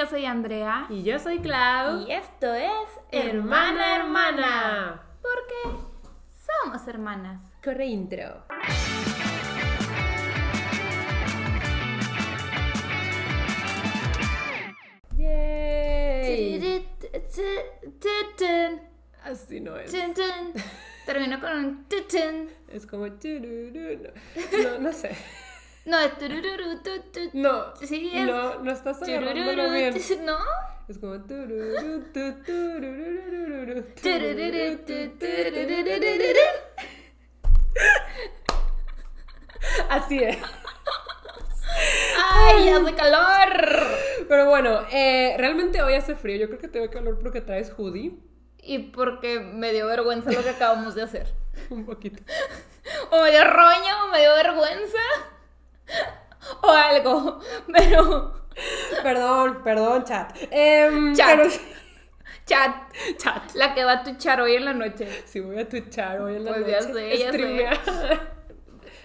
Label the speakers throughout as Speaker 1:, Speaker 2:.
Speaker 1: Yo soy Andrea.
Speaker 2: Y yo soy Clau.
Speaker 1: Y esto es
Speaker 2: Hermana Hermana.
Speaker 1: Porque somos hermanas.
Speaker 2: Corre intro. Yay. Así no es.
Speaker 1: Termina con un.
Speaker 2: Es como. No, no sé.
Speaker 1: No, es turururu, tu, tu.
Speaker 2: No.
Speaker 1: Sí, es
Speaker 2: No, no estás agarrándolo bien.
Speaker 1: ¿No?
Speaker 2: Es como tu,
Speaker 1: Turururu.
Speaker 2: Así es.
Speaker 1: ¡Ay, hace calor!
Speaker 2: Pero bueno, eh, realmente hoy hace frío. Yo creo que te veo calor porque traes hoodie.
Speaker 1: Y porque me dio vergüenza lo que acabamos de hacer.
Speaker 2: Un poquito.
Speaker 1: O me dio roño, o me dio vergüenza. O algo. Pero.
Speaker 2: Perdón, perdón, chat. Em,
Speaker 1: Chat.
Speaker 2: pero-
Speaker 1: Chat.
Speaker 2: chat.
Speaker 1: La que va a tuchar hoy en la noche.
Speaker 2: Si voy a twitchar hoy en la
Speaker 1: Pues
Speaker 2: noche.
Speaker 1: ya sé, ya sé.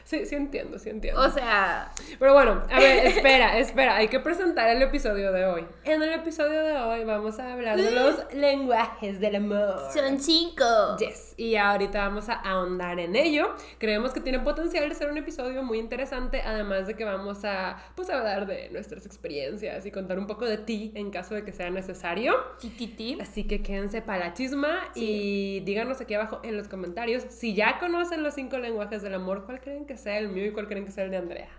Speaker 2: Sí, sí entiendo, sí entiendo.
Speaker 1: O sea.
Speaker 2: Pero bueno, a ver, espera, espera, hay que presentar el episodio de hoy. En el episodio de hoy vamos a hablar de los lenguajes del amor.
Speaker 1: Son cinco.
Speaker 2: Yes, y ahorita vamos a ahondar en ello. Creemos que tiene potencial de ser un episodio muy interesante, además de que vamos a pues hablar de nuestras experiencias y contar un poco de ti en caso de que sea necesario.
Speaker 1: Tititi.
Speaker 2: Así que quédense para la chisma y díganos aquí abajo en los comentarios si ya conocen los cinco lenguajes del amor, cuál creen que sea el mío y cuál creen que sea el de Andrea.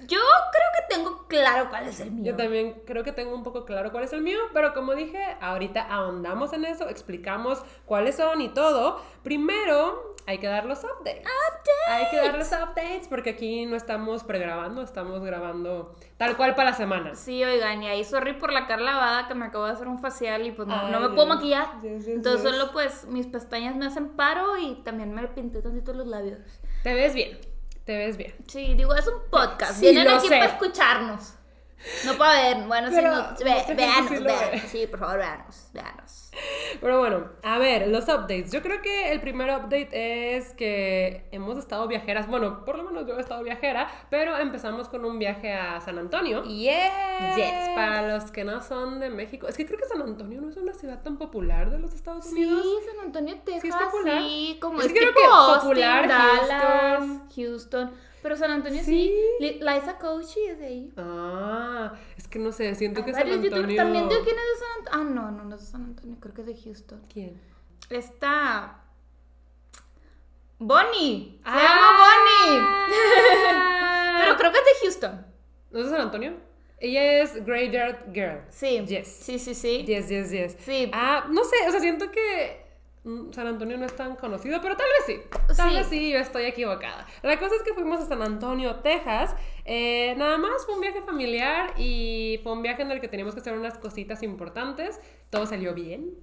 Speaker 1: Yo creo que tengo claro cuál es el mío.
Speaker 2: Yo también creo que tengo un poco claro cuál es el mío, pero como dije, ahorita ahondamos en eso, explicamos cuáles son y todo. Primero hay que dar los updates. Hay que dar los updates porque aquí no estamos pregrabando, estamos grabando tal cual para la semana.
Speaker 1: Sí, oigan, y ahí sorry por la cara lavada que me acabo de hacer un facial y pues no,
Speaker 2: Ay,
Speaker 1: no me puedo maquillar.
Speaker 2: Yes, yes,
Speaker 1: Entonces
Speaker 2: yes.
Speaker 1: solo pues mis pestañas me hacen paro y también me pinté tantito los labios.
Speaker 2: Te ves bien, te ves bien.
Speaker 1: Sí, digo, es un podcast.
Speaker 2: Sí,
Speaker 1: Vienen aquí
Speaker 2: sé.
Speaker 1: para escucharnos. No para ver, bueno, sí,
Speaker 2: Pero
Speaker 1: no,
Speaker 2: mucha
Speaker 1: ve, veanos,
Speaker 2: sí
Speaker 1: veanos.
Speaker 2: ve.
Speaker 1: Sí, por favor, veanos, veanos.
Speaker 2: Pero bueno, a ver, los updates. Yo creo que el primer update es que hemos estado viajeras. Bueno, por lo menos yo he estado viajera, pero empezamos con un viaje a San Antonio.
Speaker 1: Yes.
Speaker 2: Yes, para los que no son de México. Es que creo que San Antonio no es una ciudad tan popular de los Estados
Speaker 1: Sí,
Speaker 2: Unidos.
Speaker 1: San Antonio, Texas. Sí,
Speaker 2: es popular.
Speaker 1: como
Speaker 2: Es
Speaker 1: es,
Speaker 2: que creo que
Speaker 1: Austin,
Speaker 2: popular,
Speaker 1: Dallas,
Speaker 2: Houston.
Speaker 1: Pero San Antonio sí.
Speaker 2: Sí.
Speaker 1: Li- Liza Koshy es de ahí.
Speaker 2: Ah, es que no sé, siento que San Antonio.
Speaker 1: también digo quién es de San Antonio. Ah, no, no, no es de San Antonio, creo que es de Houston.
Speaker 2: ¿Quién?
Speaker 1: Está. Bonnie. Se
Speaker 2: Ah.
Speaker 1: llama Bonnie. Pero creo que es de Houston.
Speaker 2: ¿No es de San Antonio? Ella es Graveyard Girl.
Speaker 1: Sí.
Speaker 2: Yes.
Speaker 1: Sí, sí, sí.
Speaker 2: Yes, yes, yes.
Speaker 1: Sí.
Speaker 2: Ah, no sé, o sea, siento que San Antonio no es tan conocido, pero tal vez sí. Tal
Speaker 1: Sí.
Speaker 2: vez sí, yo estoy equivocada. La cosa es que fuimos a San Antonio, Texas. Eh, nada más fue un viaje familiar y fue un viaje en el que teníamos que hacer unas cositas importantes. Todo salió bien.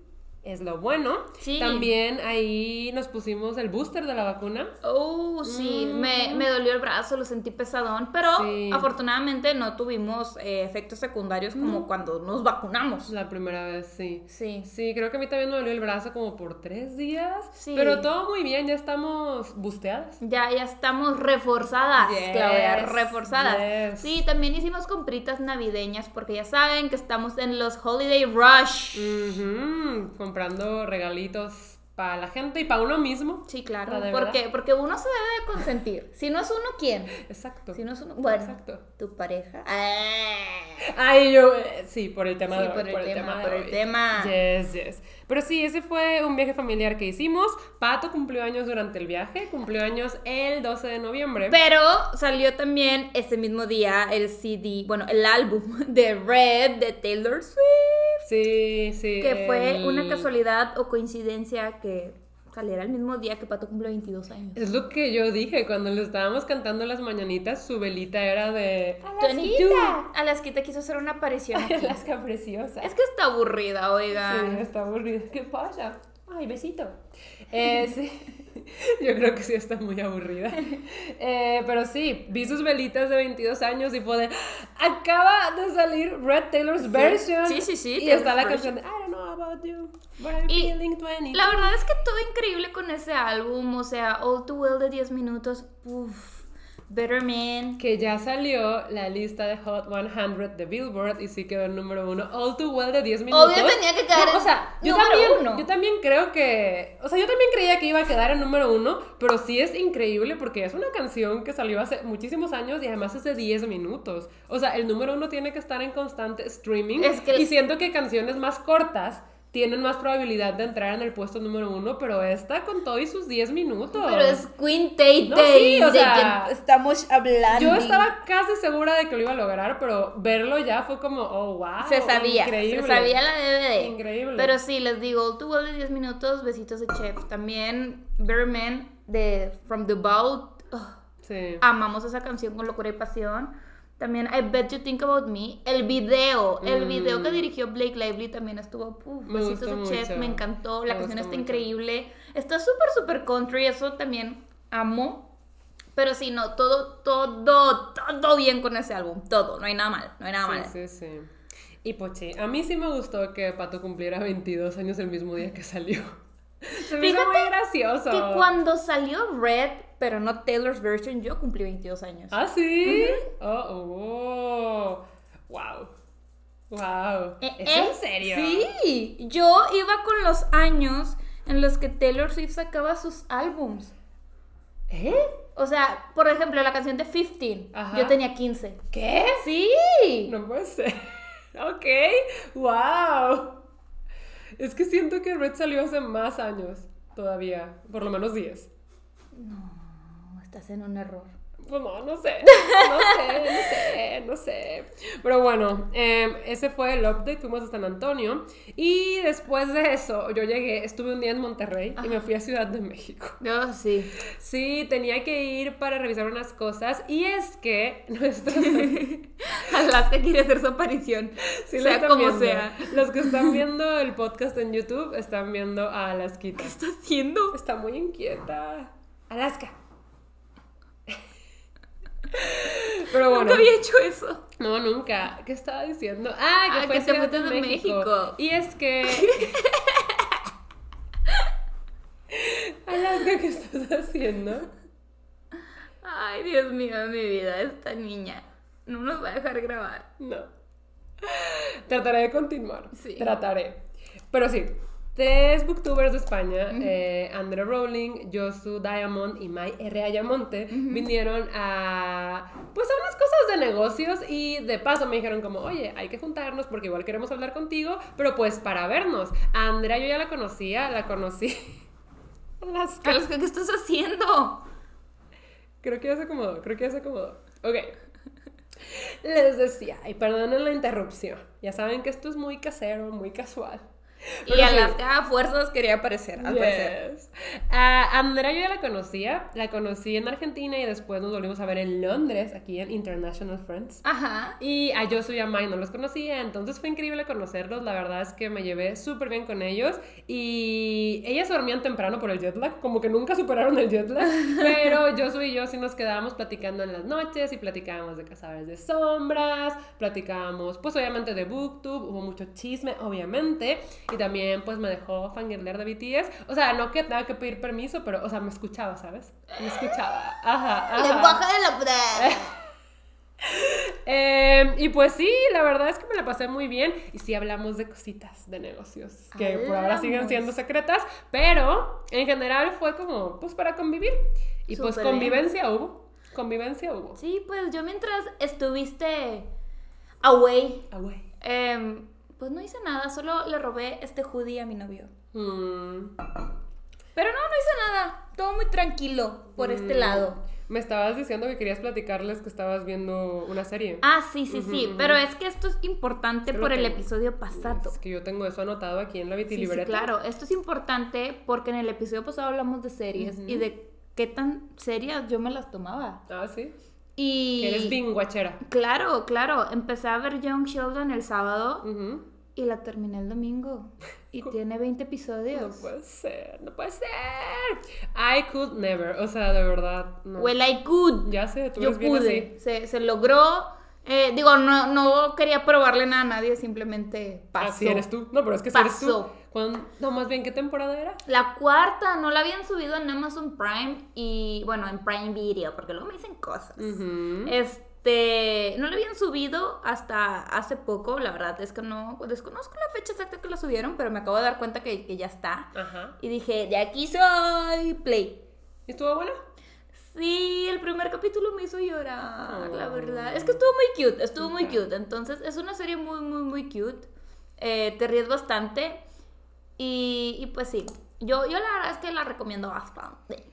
Speaker 2: Es lo bueno.
Speaker 1: Sí.
Speaker 2: También ahí nos pusimos el booster de la vacuna.
Speaker 1: Oh, sí, me, me dolió el brazo, lo sentí pesadón, pero
Speaker 2: Sí.
Speaker 1: afortunadamente no tuvimos eh, efectos secundarios como cuando nos vacunamos.
Speaker 2: La primera vez, sí.
Speaker 1: Sí.
Speaker 2: Sí, creo que a mí también me dolió el brazo como por tres días.
Speaker 1: Sí.
Speaker 2: Pero todo muy bien, ya estamos busteadas.
Speaker 1: Ya, ya estamos reforzadas,
Speaker 2: Yes,
Speaker 1: Claudia, reforzadas.
Speaker 2: yes.
Speaker 1: Sí, también hicimos compritas navideñas porque ya saben que estamos en los Holiday Rush.
Speaker 2: Comprando regalitos para la gente y para uno mismo.
Speaker 1: Sí, claro.
Speaker 2: La de
Speaker 1: ¿Por
Speaker 2: verdad.
Speaker 1: qué? Porque uno se debe de consentir. Si no es uno, ¿quién?
Speaker 2: Exacto.
Speaker 1: Si no es uno, bueno,
Speaker 2: Exacto.
Speaker 1: tu pareja. Ah.
Speaker 2: Ay, yo, eh, sí, por el tema
Speaker 1: Sí,
Speaker 2: de hoy,
Speaker 1: por el tema,
Speaker 2: de
Speaker 1: por el tema.
Speaker 2: Yes, yes. Pero sí, ese fue un viaje familiar que hicimos. Pato cumplió años durante el viaje, cumplió años el 12 de noviembre.
Speaker 1: Pero salió también ese mismo día el CD, bueno, el álbum de Red de Taylor Swift.
Speaker 2: Sí, sí.
Speaker 1: Que fue
Speaker 2: el-
Speaker 1: una casualidad o coincidencia que saliera el mismo día que Pato cumple 22 años.
Speaker 2: Es lo que yo dije cuando le estábamos cantando las mañanitas, su velita era de...
Speaker 1: Alaskita. Alaskita quiso hacer una aparición aquí.
Speaker 2: Alaska preciosa.
Speaker 1: Es que está aburrida, oigan.
Speaker 2: Sí, está aburrida. ¿Qué pasa? Ay, besito. Eh, sí. Yo creo que sí está muy aburrida. Eh, pero sí, vi sus velitas de 22 años y fue de. Acaba de salir Red Taylor's version.
Speaker 1: Sí, sí, sí,
Speaker 2: Y
Speaker 1: Taylor's
Speaker 2: está la
Speaker 1: version.
Speaker 2: canción de I don't know about you, but I'm
Speaker 1: Y
Speaker 2: feeling 20.
Speaker 1: La verdad es que todo increíble con ese álbum, o sea, All Too Well de 10 minutos, uff, Better Man.
Speaker 2: Que ya salió la lista de Hot 100 de Billboard y sí quedó el número uno. All Too Well de 10 minutos.
Speaker 1: Obvio tenía que quedar
Speaker 2: No, o sea, yo
Speaker 1: número
Speaker 2: también,
Speaker 1: uno.
Speaker 2: yo también creo que. O sea, yo también creía que iba a quedar en número uno, pero sí es increíble porque es una canción que salió hace muchísimos años y además es de 10 minutos. O sea, el número uno tiene que estar en constante streaming.
Speaker 1: Es que-
Speaker 2: Y siento que canciones más cortas tienen más probabilidad de entrar en el puesto número uno, pero esta con todo y sus 10 minutos.
Speaker 1: Pero es Queen Tay
Speaker 2: No, sí, o sea,
Speaker 1: estamos hablando.
Speaker 2: Yo estaba casi segura de que lo iba a lograr, pero verlo ya fue como, oh, wow.
Speaker 1: Se sabía,
Speaker 2: Increíble.
Speaker 1: se sabía la DVD.
Speaker 2: Increíble.
Speaker 1: Pero sí, les digo, Well de 10 minutos, besitos de chef. También Better Man de From the Vault. ugh,
Speaker 2: Sí.
Speaker 1: amamos esa canción con locura y pasión. También I Bet You Think About Me. El video, el
Speaker 2: Mm.
Speaker 1: video que dirigió Blake Lively también estuvo, uf,
Speaker 2: Me
Speaker 1: besitos de chef, me encantó. La
Speaker 2: Me
Speaker 1: canción está
Speaker 2: mucho.
Speaker 1: increíble. Está súper, súper country, eso también amo. Pero sí, no, todo, todo, todo bien con ese álbum. Todo, no hay nada mal, no hay nada mal.
Speaker 2: Sí, sí, sí. Y Pochi, a mí sí me gustó que Pato cumpliera 22 años el mismo día que salió. Se me hizo
Speaker 1: Fíjate
Speaker 2: muy gracioso.
Speaker 1: Que cuando salió Red, pero no Taylor's version, yo cumplí 22 años.
Speaker 2: ¿Ah, sí? Oh, oh. Wow. Wow.
Speaker 1: Eh,
Speaker 2: ¿Es
Speaker 1: eh,
Speaker 2: en serio?
Speaker 1: Sí, yo iba con los años en los que Taylor Swift sacaba sus álbums.
Speaker 2: ¿Eh?
Speaker 1: O sea, por ejemplo, la canción de 15,
Speaker 2: Ajá.
Speaker 1: yo tenía 15.
Speaker 2: ¿Qué?
Speaker 1: Sí.
Speaker 2: No puede ser. Ok. Wow. Es que siento que Red salió hace más años todavía. Por lo menos 10.
Speaker 1: No, estás en un error.
Speaker 2: Pues no, no sé. No sé, no sé, no sé. Pero bueno, eh, ese fue el update. Fuimos a San Antonio. Y después de eso, yo llegué, estuve un día en Monterrey y me fui a Ciudad de México.
Speaker 1: Yo sí.
Speaker 2: Sí, tenía que ir para revisar unas cosas. Y es que nuestros.
Speaker 1: Alaska quiere hacer su aparición.
Speaker 2: Sí,
Speaker 1: sea como
Speaker 2: viendo.
Speaker 1: sea.
Speaker 2: Los que están viendo el podcast en YouTube están viendo a Alaskita.
Speaker 1: ¿Qué está haciendo?
Speaker 2: Está muy inquieta. Alaska. Pero bueno.
Speaker 1: Nunca había hecho eso.
Speaker 2: No, nunca. ¿Qué estaba diciendo? Ah, que
Speaker 1: Ah,
Speaker 2: fue
Speaker 1: que
Speaker 2: Ciudad
Speaker 1: fuiste de México.
Speaker 2: Y es que. Alaska, ¿qué estás haciendo?
Speaker 1: Ay, Dios mío mi vida, esta niña. No nos va a dejar grabar.
Speaker 2: No. Trataré de continuar.
Speaker 1: Sí.
Speaker 2: Trataré. Pero sí. Tres booktubers de España, eh, Andrea Rowling, Josu Diamond y Mai R. Ayamonte, vinieron a, pues a unas cosas de negocios y de paso me dijeron como, oye, hay que juntarnos porque igual queremos hablar contigo, pero pues para vernos. A Andrea yo ya la conocía, la conocí. Las
Speaker 1: Alaska, ¿qué estás haciendo?
Speaker 2: Creo que ya se acomodó, creo que ya se acomodó. Ok. Les decía, y perdonen la interrupción, ya saben que esto es muy casero, muy casual.
Speaker 1: Y
Speaker 2: Pero sí.
Speaker 1: Alaska a fuerzas quería aparecer, al parecer.
Speaker 2: Yes. A Andrea yo ya la conocía, la conocí en Argentina y después nos volvimos a ver en Londres, aquí en International Friends.
Speaker 1: Ajá.
Speaker 2: Y a Josu y a Mai no los conocía, entonces fue increíble conocerlos. La verdad es que me llevé súper bien con ellos. Y ellas dormían temprano por el jet lag, como que nunca superaron el jet lag. Pero Josu y yo sí nos quedábamos platicando en las noches y platicábamos de Cazadores de Sombras, platicábamos, pues obviamente de Booktube, hubo mucho chisme, obviamente. Y también, pues me dejó fangirlear de BTS. O sea, no que tenga que pedir permiso, pero, o sea, me escuchaba, ¿sabes? Me escuchaba. Ajá, ajá.
Speaker 1: Lenguaje de la prueba.
Speaker 2: Eh, y pues sí, la verdad es que me la pasé muy bien. Y sí hablamos de cositas de negocios que por ahora siguen siendo secretas, pero en general fue como, pues para convivir. Y pues
Speaker 1: bien.
Speaker 2: convivencia hubo. Convivencia hubo.
Speaker 1: Sí, pues yo mientras estuviste away,
Speaker 2: Ah, güey.
Speaker 1: Pues no hice nada, solo le robé este hoodie a mi novio.
Speaker 2: Mm,
Speaker 1: Pero no, no hice nada. Todo muy tranquilo por este
Speaker 2: mm.
Speaker 1: lado.
Speaker 2: Me estabas diciendo que querías platicarles que estabas viendo una serie.
Speaker 1: Ah, sí, sí, sí. Pero es que esto es importante por el episodio pasado.
Speaker 2: Es que yo tengo eso anotado aquí en la
Speaker 1: Sí, sí,
Speaker 2: vitilibreta.
Speaker 1: claro. Esto es importante porque en el episodio pasado hablamos de series y de qué tan serias yo me las tomaba.
Speaker 2: Ah, sí.
Speaker 1: Y...
Speaker 2: Que eres binguachera.
Speaker 1: Claro, claro. Empecé a ver Young Sheldon el sábado. Y la terminé el domingo. Y tiene 20
Speaker 2: No
Speaker 1: episodios.
Speaker 2: puede ser, no puede ser. I could never, o sea, de verdad, no.
Speaker 1: Well, I could.
Speaker 2: ya sé, tú
Speaker 1: Yo
Speaker 2: eres bien
Speaker 1: pude.
Speaker 2: así.
Speaker 1: Se, se logró. Eh, digo, no, no quería probarle nada a nadie, simplemente pasó.
Speaker 2: Así eres tú. No, pero es que si eres tú.
Speaker 1: Pasó.
Speaker 2: ¿Cuándo- No, más bien, ¿qué temporada era?
Speaker 1: La cuarta no la habían subido en Amazon Prime y, bueno, en Prime Video, porque luego me dicen cosas.
Speaker 2: Ujú.
Speaker 1: Este, no la habían subido hasta hace poco, la verdad es que no, desconozco la fecha exacta que la subieron, pero me acabo de dar cuenta que, que ya está.
Speaker 2: Ajá.
Speaker 1: Y dije, de aquí soy, play.
Speaker 2: ¿Y estuvo buena?
Speaker 1: Sí, el primer capítulo me hizo llorar, la
Speaker 2: Oh.
Speaker 1: verdad. Es que estuvo muy cute, estuvo muy cute. Entonces, es una serie muy, muy, muy cute. Eh, te ríes bastante. Y, y pues sí, yo, yo la verdad es que la recomiendo bastante.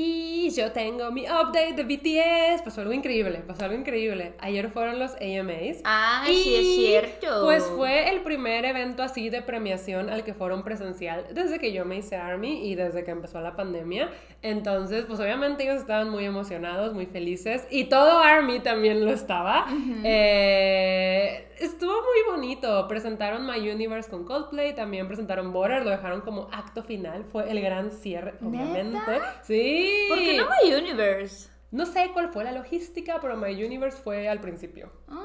Speaker 2: Y yo tengo mi update de BTS. Pasó algo increíble, pasó algo increíble. Ayer fueron los AMAs.
Speaker 1: Ay, sí es
Speaker 2: Y,
Speaker 1: cierto.
Speaker 2: Pues fue el primer evento así de premiación al que fueron presencial desde que yo me hice ARMY y desde que empezó la pandemia. Entonces, pues obviamente ellos estaban muy emocionados, muy felices y todo ARMY también lo estaba. Eh, estuvo muy bonito. Presentaron My Universe con Coldplay, también presentaron Border, lo dejaron como acto final. Fue el gran cierre, obviamente. Sí.
Speaker 1: ¿Por qué no My Universe?
Speaker 2: No sé cuál fue la logística, pero My Universe fue al principio.
Speaker 1: Ah.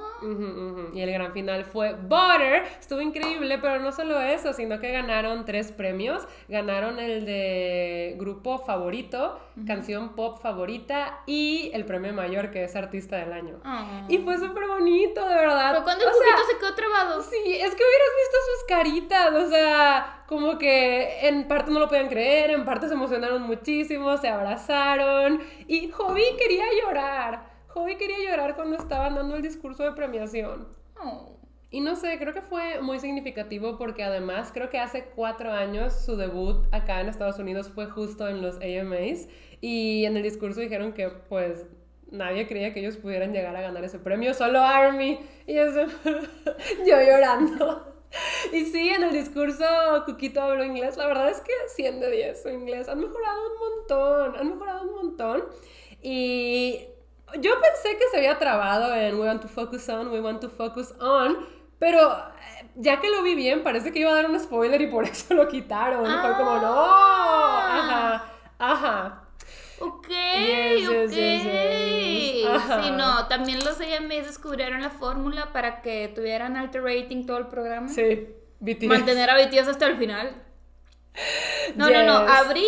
Speaker 2: Y el gran final fue Butter. Estuvo increíble, pero no solo eso, sino que ganaron tres premios. Ganaron el de grupo favorito, canción pop favorita y el premio mayor, que es artista del año.
Speaker 1: ah.
Speaker 2: Y fue súper bonito, de verdad.
Speaker 1: Pero cuando el
Speaker 2: O sea,
Speaker 1: se quedó trabado.
Speaker 2: Sí, es que hubieras visto sus caritas, o sea, como que en parte no lo podían creer, en parte se emocionaron muchísimo, se abrazaron y Hobby quería llorar. Hobby quería llorar cuando estaban dando el discurso de premiación.
Speaker 1: Oh.
Speaker 2: Y no sé, creo que fue muy significativo porque además creo que hace cuatro años su debut acá en Estados Unidos fue justo en los AMAs y en el discurso dijeron que pues nadie creía que ellos pudieran llegar a ganar ese premio, solo Army. Y eso, yo llorando. Y sí, en el discurso Cuquito habló inglés. La verdad es que 100 de 10 su inglés. Han mejorado un montón, han mejorado un montón. Y yo pensé que se había trabado en We want to focus on, we want to focus on. Pero eh, ya que lo vi bien, parece que iba a dar un spoiler y por eso lo quitaron. Fue como, no.
Speaker 1: Ah.
Speaker 2: Ajá, ajá.
Speaker 1: Ok,
Speaker 2: Yes,
Speaker 1: ok.
Speaker 2: yes, yes. Ajá.
Speaker 1: Sí, no, también los AMAs descubrieron la fórmula para que tuvieran alto rating todo el programa.
Speaker 2: Sí, BTS.
Speaker 1: Mantener a BTS hasta el final. No, no, no, abrir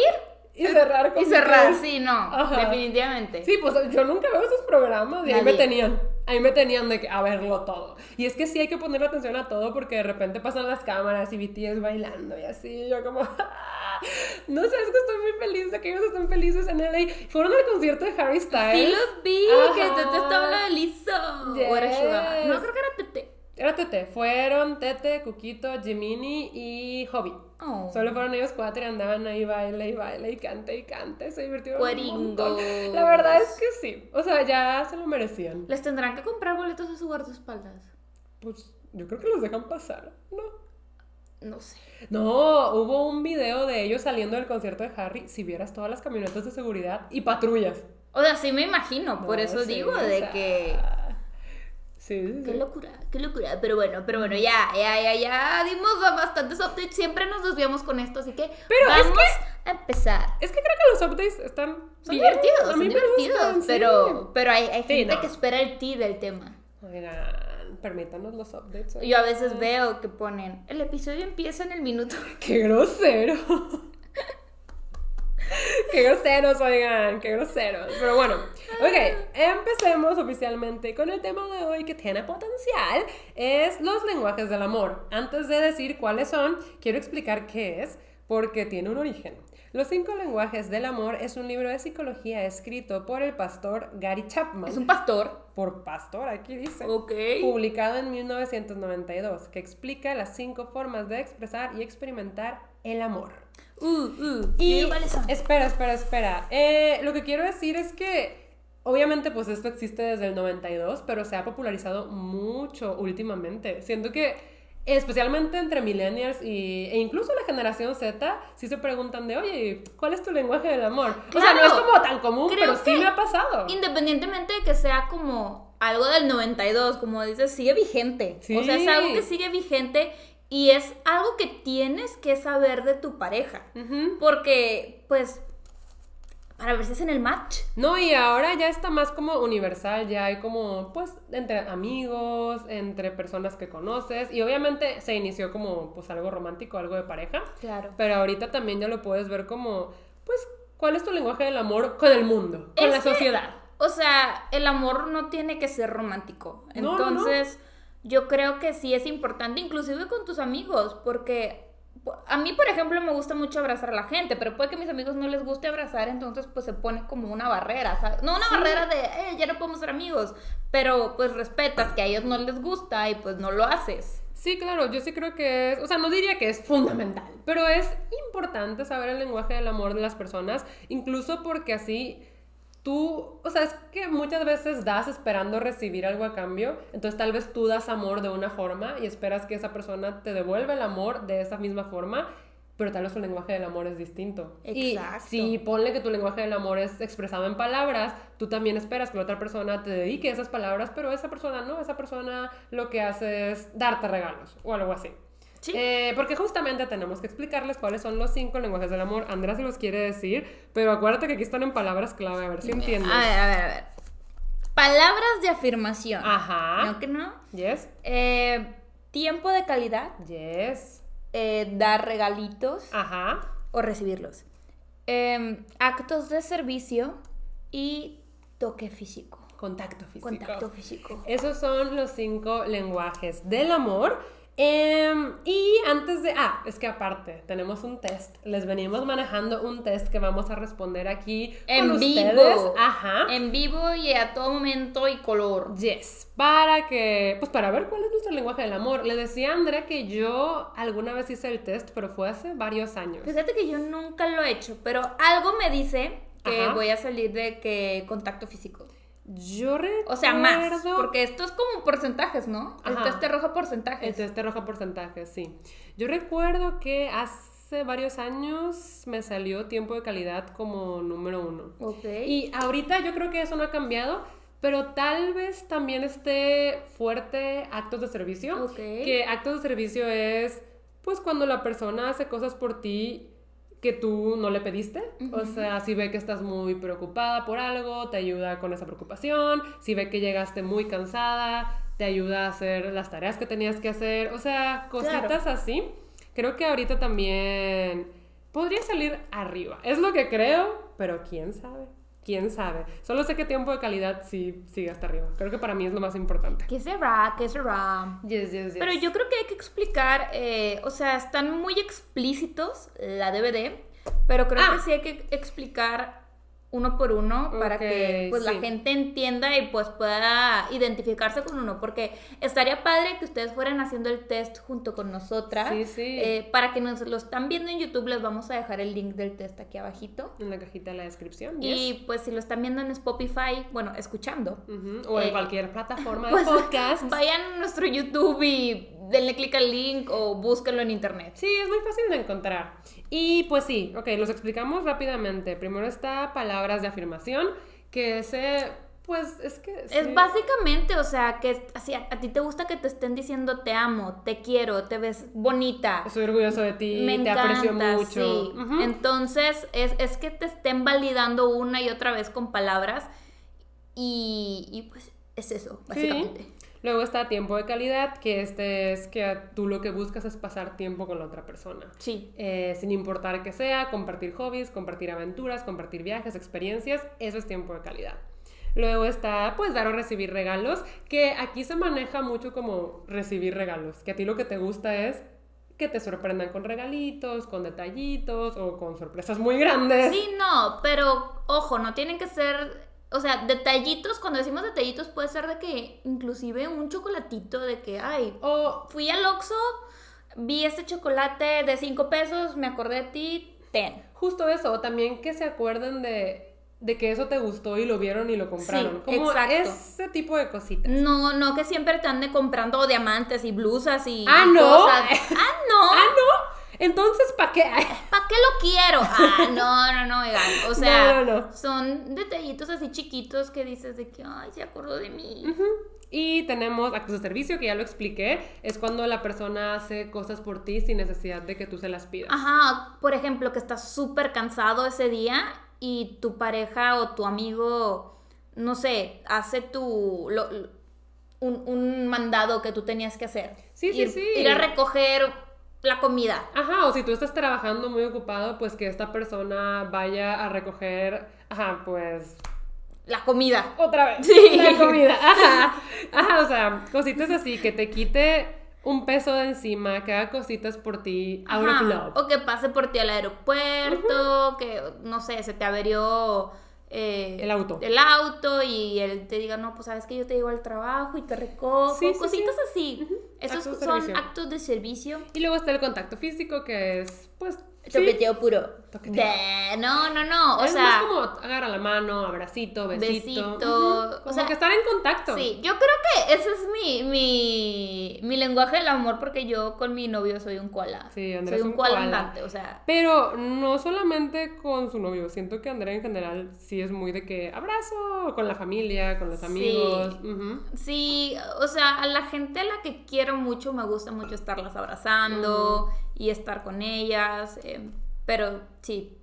Speaker 2: Y cerrar con
Speaker 1: y cerrar, sí, no, definitivamente.
Speaker 2: Sí, pues yo nunca veo esos programas y ahí me
Speaker 1: Nadie.
Speaker 2: Tenían. Ahí me tenían de que a verlo todo. Y es que sí hay que poner atención a todo porque de repente pasan las cámaras y BTS bailando y así. Yo como... No sé, es que estoy muy feliz de que ellos estén felices en LA. Fueron al concierto de Harry Styles.
Speaker 1: Sí los vi, que estaba la de Lizzo. O era Suga.
Speaker 2: Yes.
Speaker 1: No, creo que era Tete.
Speaker 2: Era Tete. Fueron Tete, Cuquito, Jimini y Hobby.
Speaker 1: Oh.
Speaker 2: Solo fueron ellos cuatro y andaban ahí baile y baile y cante y cante. Se divirtieron un. La verdad es que sí. O sea, ya se lo merecían.
Speaker 1: Les tendrán que comprar boletos a su guardaespaldas.
Speaker 2: Pues yo creo que los dejan pasar, ¿no?
Speaker 1: No sé.
Speaker 2: No, hubo un video de ellos saliendo del concierto de Harry. Si vieras todas las camionetas de seguridad y patrullas.
Speaker 1: O sea, sí me imagino, por eso
Speaker 2: sí,
Speaker 1: digo
Speaker 2: o
Speaker 1: de que...
Speaker 2: Sí, sí,
Speaker 1: Qué locura, qué locura. Pero bueno, pero bueno, ya, ya, ya, ya dimos bastantes updates. Siempre nos desviamos con esto, así que
Speaker 2: Pero es
Speaker 1: vamos a empezar.
Speaker 2: Es que creo que los updates están
Speaker 1: Son
Speaker 2: bien,
Speaker 1: divertidos, son divertidos,
Speaker 2: gustan,
Speaker 1: pero, pero hay, hay gente
Speaker 2: no.
Speaker 1: que espera el ti del tema.
Speaker 2: Oigan, permítanos los updates.
Speaker 1: Yo a veces veo que ponen, el episodio empieza en el minuto.
Speaker 2: ¡Qué grosero! ¡Qué groseros, oigan! ¡Qué groseros! Pero bueno, ok, empecemos oficialmente con el tema de hoy que tiene potencial. Es los lenguajes del amor. Antes de decir cuáles son, quiero explicar qué es, porque tiene un origen. Los cinco lenguajes del amor es un libro de psicología escrito por el pastor Gary Chapman.
Speaker 1: Es un pastor.
Speaker 2: Por pastor, aquí dice
Speaker 1: Ok.
Speaker 2: publicado en 1992, que explica las cinco formas de expresar y experimentar el amor.
Speaker 1: Uh, uh.
Speaker 2: Y
Speaker 1: ¿Qué cuáles son?
Speaker 2: espera, espera, espera. Eh, lo que quiero decir es que obviamente pues esto existe desde el 92, pero se ha popularizado mucho últimamente. Siento que especialmente entre millennials y, e incluso la generación Z, sí se preguntan de, oye, ¿cuál es tu lenguaje del amor? O sea, no es como tan común, pero sí me ha pasado.
Speaker 1: Independientemente de que sea como algo del 92, como dices, sigue vigente.
Speaker 2: Sí.
Speaker 1: O sea, es algo que sigue vigente y es algo que tienes que saber de tu pareja. Porque, pues, para ver si hacen el match.
Speaker 2: No, y ahora ya está más como universal, ya hay como, pues, entre amigos, entre personas que conoces, y obviamente se inició como, pues, algo romántico, algo de pareja.
Speaker 1: Claro.
Speaker 2: Pero ahorita también ya lo puedes ver como, pues, ¿cuál es tu lenguaje del amor con el mundo, con
Speaker 1: Es
Speaker 2: la
Speaker 1: que-
Speaker 2: sociedad?
Speaker 1: O sea, el amor no tiene que ser romántico.
Speaker 2: No, no.
Speaker 1: Yo creo que sí es importante, inclusive con tus amigos, porque po- a mí, por ejemplo, me gusta mucho abrazar a la gente, pero puede que a mis amigos no les guste abrazar, entonces pues se pone como una barrera, ¿sabes? No una
Speaker 2: Sí.
Speaker 1: barrera de, eh, ya no podemos ser amigos, pero pues respetas que a ellos no les gusta y pues no lo haces.
Speaker 2: Sí, claro, yo sí creo que es, o sea, no diría que es fundamental, pero es importante saber el lenguaje del amor de las personas, incluso porque así tú, o sea, es que muchas veces das esperando recibir algo a cambio, entonces tal vez tú das amor de una forma y esperas que esa persona te devuelva el amor de esa misma forma. Pero tal vez tu lenguaje del amor es distinto.
Speaker 1: Exacto.
Speaker 2: Y si ponle que tu lenguaje del amor es expresado en palabras, tú también esperas que la otra persona te dedique esas palabras, pero esa persona no, esa persona lo que hace es darte regalos o algo así.
Speaker 1: Sí.
Speaker 2: Eh, porque justamente tenemos que explicarles cuáles son los cinco lenguajes del amor. Andrea se los quiere decir, pero acuérdate que aquí están en palabras clave, a ver si entiendes.
Speaker 1: A ver, a ver, a ver. Palabras de afirmación.
Speaker 2: Ajá.
Speaker 1: ¿No que no?
Speaker 2: Yes,
Speaker 1: Eh, tiempo de calidad.
Speaker 2: yes.
Speaker 1: eh, dar regalitos
Speaker 2: Ajá.
Speaker 1: o recibirlos. Em, actos de servicio y toque físico.
Speaker 2: Contacto físico.
Speaker 1: Contacto físico.
Speaker 2: Esos son los cinco lenguajes del amor. Em, y antes de... Ah, es que aparte, tenemos un test. Les venimos manejando un test que vamos a responder aquí
Speaker 1: En
Speaker 2: con
Speaker 1: vivo.
Speaker 2: ustedes. Ajá.
Speaker 1: En vivo y a todo momento y color.
Speaker 2: Yes, para que, pues para ver cuál es nuestro lenguaje del amor. Le decía a Andrea que yo alguna vez hice el test, pero fue hace varios años.
Speaker 1: Fíjate que yo nunca lo he hecho, pero algo me dice que
Speaker 2: Ajá.
Speaker 1: voy a salir de que contacto físico.
Speaker 2: Yo recuerdo...
Speaker 1: O sea, más. Porque esto es como porcentajes, ¿no? El test te arroja porcentajes.
Speaker 2: El test te arroja porcentajes, sí. Yo recuerdo que hace varios años me salió tiempo de calidad como número uno.
Speaker 1: Ok.
Speaker 2: Y ahorita yo creo que eso no ha cambiado, pero tal vez también esté fuerte actos de servicio.
Speaker 1: Ok.
Speaker 2: Que actos de servicio es, pues, cuando la persona hace cosas por ti que tú no le pediste. O sea, si ve que estás muy preocupada por algo, te ayuda con esa preocupación. Si ve que llegaste muy cansada, te ayuda a hacer las tareas que tenías que hacer. O sea, cositas así. Creo que ahorita también podría salir arriba. Es lo que creo, pero quién sabe. ¿Quién sabe? Solo sé que tiempo de calidad sí sigue hasta arriba. Creo que para mí es lo más importante.
Speaker 1: ¿Qué será? ¿Qué será?
Speaker 2: Yes, yes, yes.
Speaker 1: Pero yo creo que hay que explicar, eh, o sea, están muy explícitos la DVD, pero creo
Speaker 2: Ah.
Speaker 1: que sí hay que explicar uno por uno para que pues
Speaker 2: sí.
Speaker 1: la gente entienda y pues pueda identificarse con uno, porque estaría padre que ustedes fueran haciendo el test junto con nosotras.
Speaker 2: Sí, sí.
Speaker 1: Eh, para que nos lo están viendo en YouTube, les vamos a dejar el link del test aquí abajito.
Speaker 2: En la cajita de la descripción.
Speaker 1: Y pues si lo están viendo en Spotify, bueno, escuchando,
Speaker 2: O en
Speaker 1: eh,
Speaker 2: cualquier plataforma de
Speaker 1: pues
Speaker 2: podcast.
Speaker 1: vayan a nuestro YouTube y denle clic al link o búsquenlo en internet.
Speaker 2: Sí, es muy fácil de encontrar. Y pues sí, ok, los explicamos rápidamente. Primero está palabras de afirmación, que ese, pues es que... sí.
Speaker 1: Es básicamente, o sea, que así, a, a ti te gusta que te estén diciendo te amo, te quiero, te ves bonita.
Speaker 2: Estoy orgulloso de ti,
Speaker 1: Me
Speaker 2: te
Speaker 1: encanta,
Speaker 2: aprecio mucho.
Speaker 1: sí. Entonces, es, es que te estén validando una y otra vez con palabras y, y pues es eso, básicamente.
Speaker 2: Sí. Luego está tiempo de calidad, que este es que tú lo que buscas es pasar tiempo con la otra persona.
Speaker 1: Sí.
Speaker 2: Eh, sin importar que sea, compartir hobbies, compartir aventuras, compartir viajes, experiencias, eso es tiempo de calidad. Luego está, pues, dar o recibir regalos, que aquí se maneja mucho como recibir regalos, que a ti lo que te gusta es que te sorprendan con regalitos, con detallitos o con sorpresas muy grandes.
Speaker 1: Sí, no, pero ojo, no tienen que ser, o sea, detallitos, cuando decimos detallitos puede ser de que inclusive un chocolatito de que, ay,
Speaker 2: O
Speaker 1: fui al Oxxo, vi este chocolate de 5 pesos, me acordé de ti, ten.
Speaker 2: justo eso, también que se acuerden de, de que eso te gustó y lo vieron y lo compraron.
Speaker 1: Sí,
Speaker 2: como
Speaker 1: exacto.
Speaker 2: ese tipo de cositas.
Speaker 1: No, no que siempre te ande comprando diamantes y blusas y,
Speaker 2: Ah,
Speaker 1: y
Speaker 2: ¿no?
Speaker 1: cosas. Ah, no.
Speaker 2: Ah, no. Entonces, ¿para qué?
Speaker 1: ¿Para qué lo quiero? Ah, no, no, no, oigan. O sea,
Speaker 2: No, no, no.
Speaker 1: son detallitos así chiquitos que dices de que, ay, se acordó de mí.
Speaker 2: Y tenemos actos de servicio, que ya lo expliqué. Es cuando la persona hace cosas por ti sin necesidad de que tú se las pidas.
Speaker 1: Ajá, por ejemplo, que estás súper cansado ese día y tu pareja o tu amigo, no sé, hace tu... lo- un, un mandado que tú tenías que hacer.
Speaker 2: Sí, sí, sí.
Speaker 1: Ir a recoger la comida.
Speaker 2: Ajá, o si tú estás trabajando muy ocupado, pues que esta persona vaya a recoger, ajá, pues
Speaker 1: La comida.
Speaker 2: otra vez
Speaker 1: Sí.
Speaker 2: la comida. Ajá. Ajá, o sea, cositas así que te quite un peso de encima, que haga cositas por ti out of love.
Speaker 1: O que pase por ti al aeropuerto, que no sé, se te averió eh,
Speaker 2: El auto.
Speaker 1: El auto y él te diga, no, pues sabes que yo te llevo al trabajo y te recojo.
Speaker 2: Sí, sí,
Speaker 1: cositas así. Esos
Speaker 2: Actos
Speaker 1: son
Speaker 2: servicio.
Speaker 1: actos de servicio.
Speaker 2: Y luego está el contacto físico, que es, pues, sí.
Speaker 1: Toqueteo puro.
Speaker 2: Toqueteo.
Speaker 1: De- no, no, no. O
Speaker 2: es
Speaker 1: sea,
Speaker 2: más como agarra la mano, abracito, besito.
Speaker 1: Besito,
Speaker 2: Ujú,
Speaker 1: o
Speaker 2: Como
Speaker 1: sea,
Speaker 2: que estar en contacto.
Speaker 1: Sí, yo creo que ese es mi, mi, mi lenguaje del amor porque yo con mi novio soy un koala.
Speaker 2: Sí, Andrea
Speaker 1: soy un
Speaker 2: un
Speaker 1: koala
Speaker 2: koala.
Speaker 1: andante, o sea,
Speaker 2: Pero no solamente con su novio, siento que Andrea en general sí es muy de que abrazo con la familia, con los
Speaker 1: Sí.
Speaker 2: amigos. ujú.
Speaker 1: sí, o sea, a la gente a la que quiero mucho me gusta mucho estarlas abrazando y estar con ellas, eh, pero sí.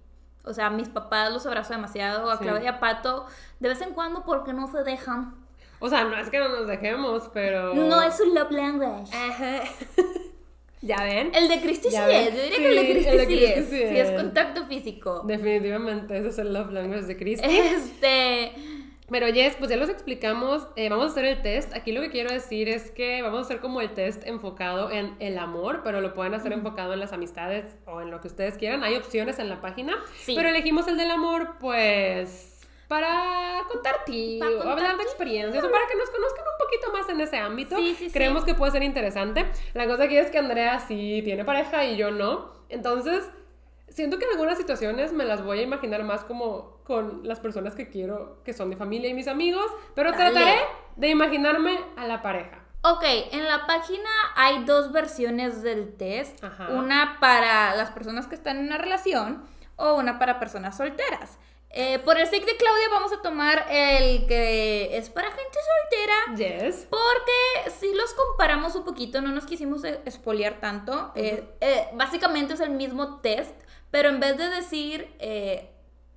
Speaker 1: O sea, mis papás los abrazo demasiado, a
Speaker 2: Sí.
Speaker 1: Claudia Pato, de vez en cuando porque no se dejan.
Speaker 2: O sea, no es que no nos dejemos, pero...
Speaker 1: No es su love language.
Speaker 2: Ajá. ¿Ya ven?
Speaker 1: El de Cristi sí
Speaker 2: ven.
Speaker 1: es, yo diría
Speaker 2: Sí,
Speaker 1: que el de Cristi sí, es.
Speaker 2: sí
Speaker 1: Sí, es. contacto físico.
Speaker 2: Definitivamente, ese es el love language de Cristi.
Speaker 1: Este.
Speaker 2: Pero Jess, pues ya los explicamos, eh, vamos a hacer el test. Aquí lo que quiero decir es que vamos a hacer como el test enfocado en el amor, pero lo pueden hacer enfocado en las amistades o en lo que ustedes quieran. Hay opciones en la página,
Speaker 1: Sí.
Speaker 2: pero elegimos el del amor, pues para contar ti,
Speaker 1: Para contar
Speaker 2: hablar de experiencias o para que nos conozcan un poquito más en ese ámbito.
Speaker 1: Sí, sí.
Speaker 2: Creemos que puede ser interesante. La cosa aquí es que Andrea sí tiene pareja y yo no. Entonces, siento que en algunas situaciones me las voy a imaginar más como con las personas que quiero, que son mi familia y mis amigos, pero
Speaker 1: Dale.
Speaker 2: trataré de imaginarme a la pareja.
Speaker 1: Ok, en la página hay dos versiones del test.
Speaker 2: Ajá.
Speaker 1: Una para las personas que están en una relación o una para personas solteras. Eh, por el sake de Claudia vamos a tomar el que es para gente soltera.
Speaker 2: Yes.
Speaker 1: Porque si los comparamos un poquito, no nos quisimos eh, espolear tanto. Eh, eh, básicamente es el mismo test, pero en vez de decir, eh,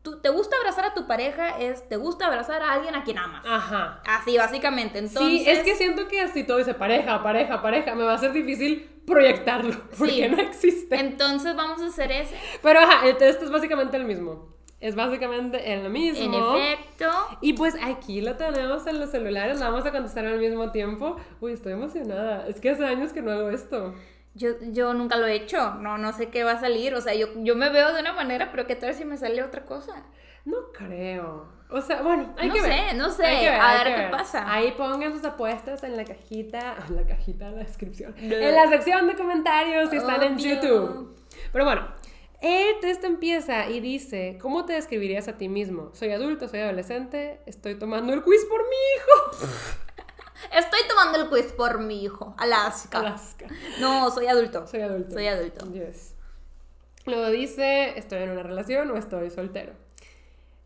Speaker 1: tú, ¿te gusta abrazar a tu pareja? Es, ¿te gusta abrazar a alguien a quien amas?
Speaker 2: Ajá.
Speaker 1: Así, básicamente. Entonces,
Speaker 2: sí, es que siento que si todo dice pareja, pareja, pareja, me va a ser difícil proyectarlo, porque
Speaker 1: Sí.
Speaker 2: no existe.
Speaker 1: Entonces vamos a hacer ese.
Speaker 2: Pero ajá, el test es básicamente el mismo. Es básicamente el mismo.
Speaker 1: En efecto.
Speaker 2: Y pues aquí lo tenemos en los celulares, la vamos a contestar al mismo tiempo. Uy, estoy emocionada. Es que hace años que no hago esto.
Speaker 1: Yo, yo nunca lo he hecho. No, no sé qué va a salir. O sea, yo, yo me veo de una manera, pero ¿qué tal si me sale otra cosa?
Speaker 2: No creo. O sea, bueno, hay
Speaker 1: No
Speaker 2: que ver.
Speaker 1: sé, no sé.
Speaker 2: Ver,
Speaker 1: A ver qué
Speaker 2: ver.
Speaker 1: pasa.
Speaker 2: Ahí pongan sus apuestas en la cajita, en la cajita, en la descripción.
Speaker 1: No.
Speaker 2: En la sección de comentarios si están en. YouTube. Pero bueno, el test empieza y dice, ¿cómo te describirías a ti mismo? Soy adulto, soy adolescente, estoy tomando el quiz por mi hijo.
Speaker 1: Estoy tomando el quiz por mi hijo, Alaska.
Speaker 2: Alaska.
Speaker 1: No, soy adulto.
Speaker 2: Soy adulto.
Speaker 1: Soy adulto.
Speaker 2: Yes. Luego dice, estoy en una relación o estoy soltero.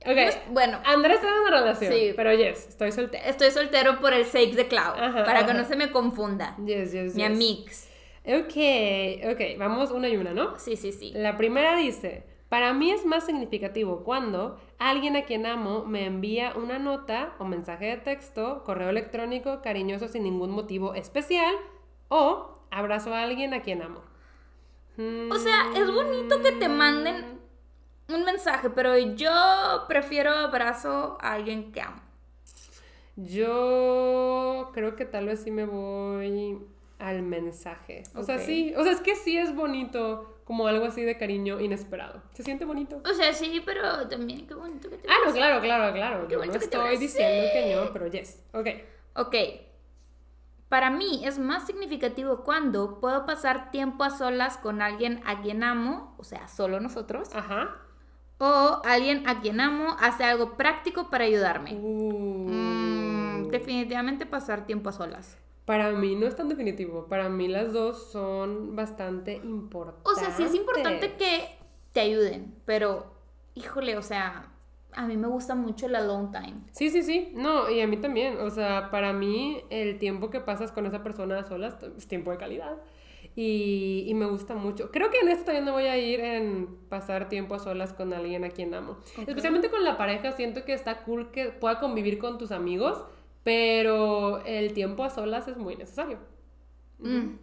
Speaker 2: Ok.
Speaker 1: Pues, bueno,
Speaker 2: Andrés está en una relación.
Speaker 1: Sí.
Speaker 2: Pero yes, estoy soltero.
Speaker 1: estoy soltero por el sake de Clau.
Speaker 2: Ajá,
Speaker 1: para que no se me confunda.
Speaker 2: Yes, yes,
Speaker 1: Mi
Speaker 2: yes.
Speaker 1: amix.
Speaker 2: Ok, ok, vamos una y una, ¿no?
Speaker 1: Sí, sí, sí.
Speaker 2: La primera dice, para mí es más significativo cuando alguien a quien amo me envía una nota o mensaje de texto, correo electrónico, cariñoso sin ningún motivo especial o abrazo a alguien a quien amo.
Speaker 1: O sea, es bonito que te manden un mensaje, pero yo prefiero abrazo a alguien que amo.
Speaker 2: Yo creo que tal vez sí me voy al mensaje. O sea, sí, o sea, es que sí es bonito, como algo así de cariño inesperado. Se siente bonito.
Speaker 1: O sea, sí, pero también qué bonito que te
Speaker 2: Ah, no, claro, claro, claro.
Speaker 1: Qué
Speaker 2: Yo no estoy diciendo que no, pero yes. Ok.
Speaker 1: Ok. Para mí es más significativo cuando puedo pasar tiempo a solas con alguien a quien amo, o sea, solo nosotros,
Speaker 2: Ajá.
Speaker 1: o alguien a quien amo hace algo práctico para ayudarme.
Speaker 2: Uh.
Speaker 1: Mm, definitivamente pasar tiempo a solas.
Speaker 2: Para mí no es tan definitivo. Para mí las dos son bastante importantes.
Speaker 1: O sea, sí es importante que te ayuden, pero híjole, o sea, a mí me gusta mucho el alone time.
Speaker 2: Sí, sí, sí. No, y a mí también. O sea, para mí el tiempo que pasas con esa persona a solas es tiempo de calidad. Y, y me gusta mucho. Creo que en esto también me voy a ir en pasar tiempo a solas con alguien a quien amo. Especialmente con la pareja, siento que está cool que pueda convivir con tus amigos, pero el tiempo a solas es muy necesario.
Speaker 1: Mm.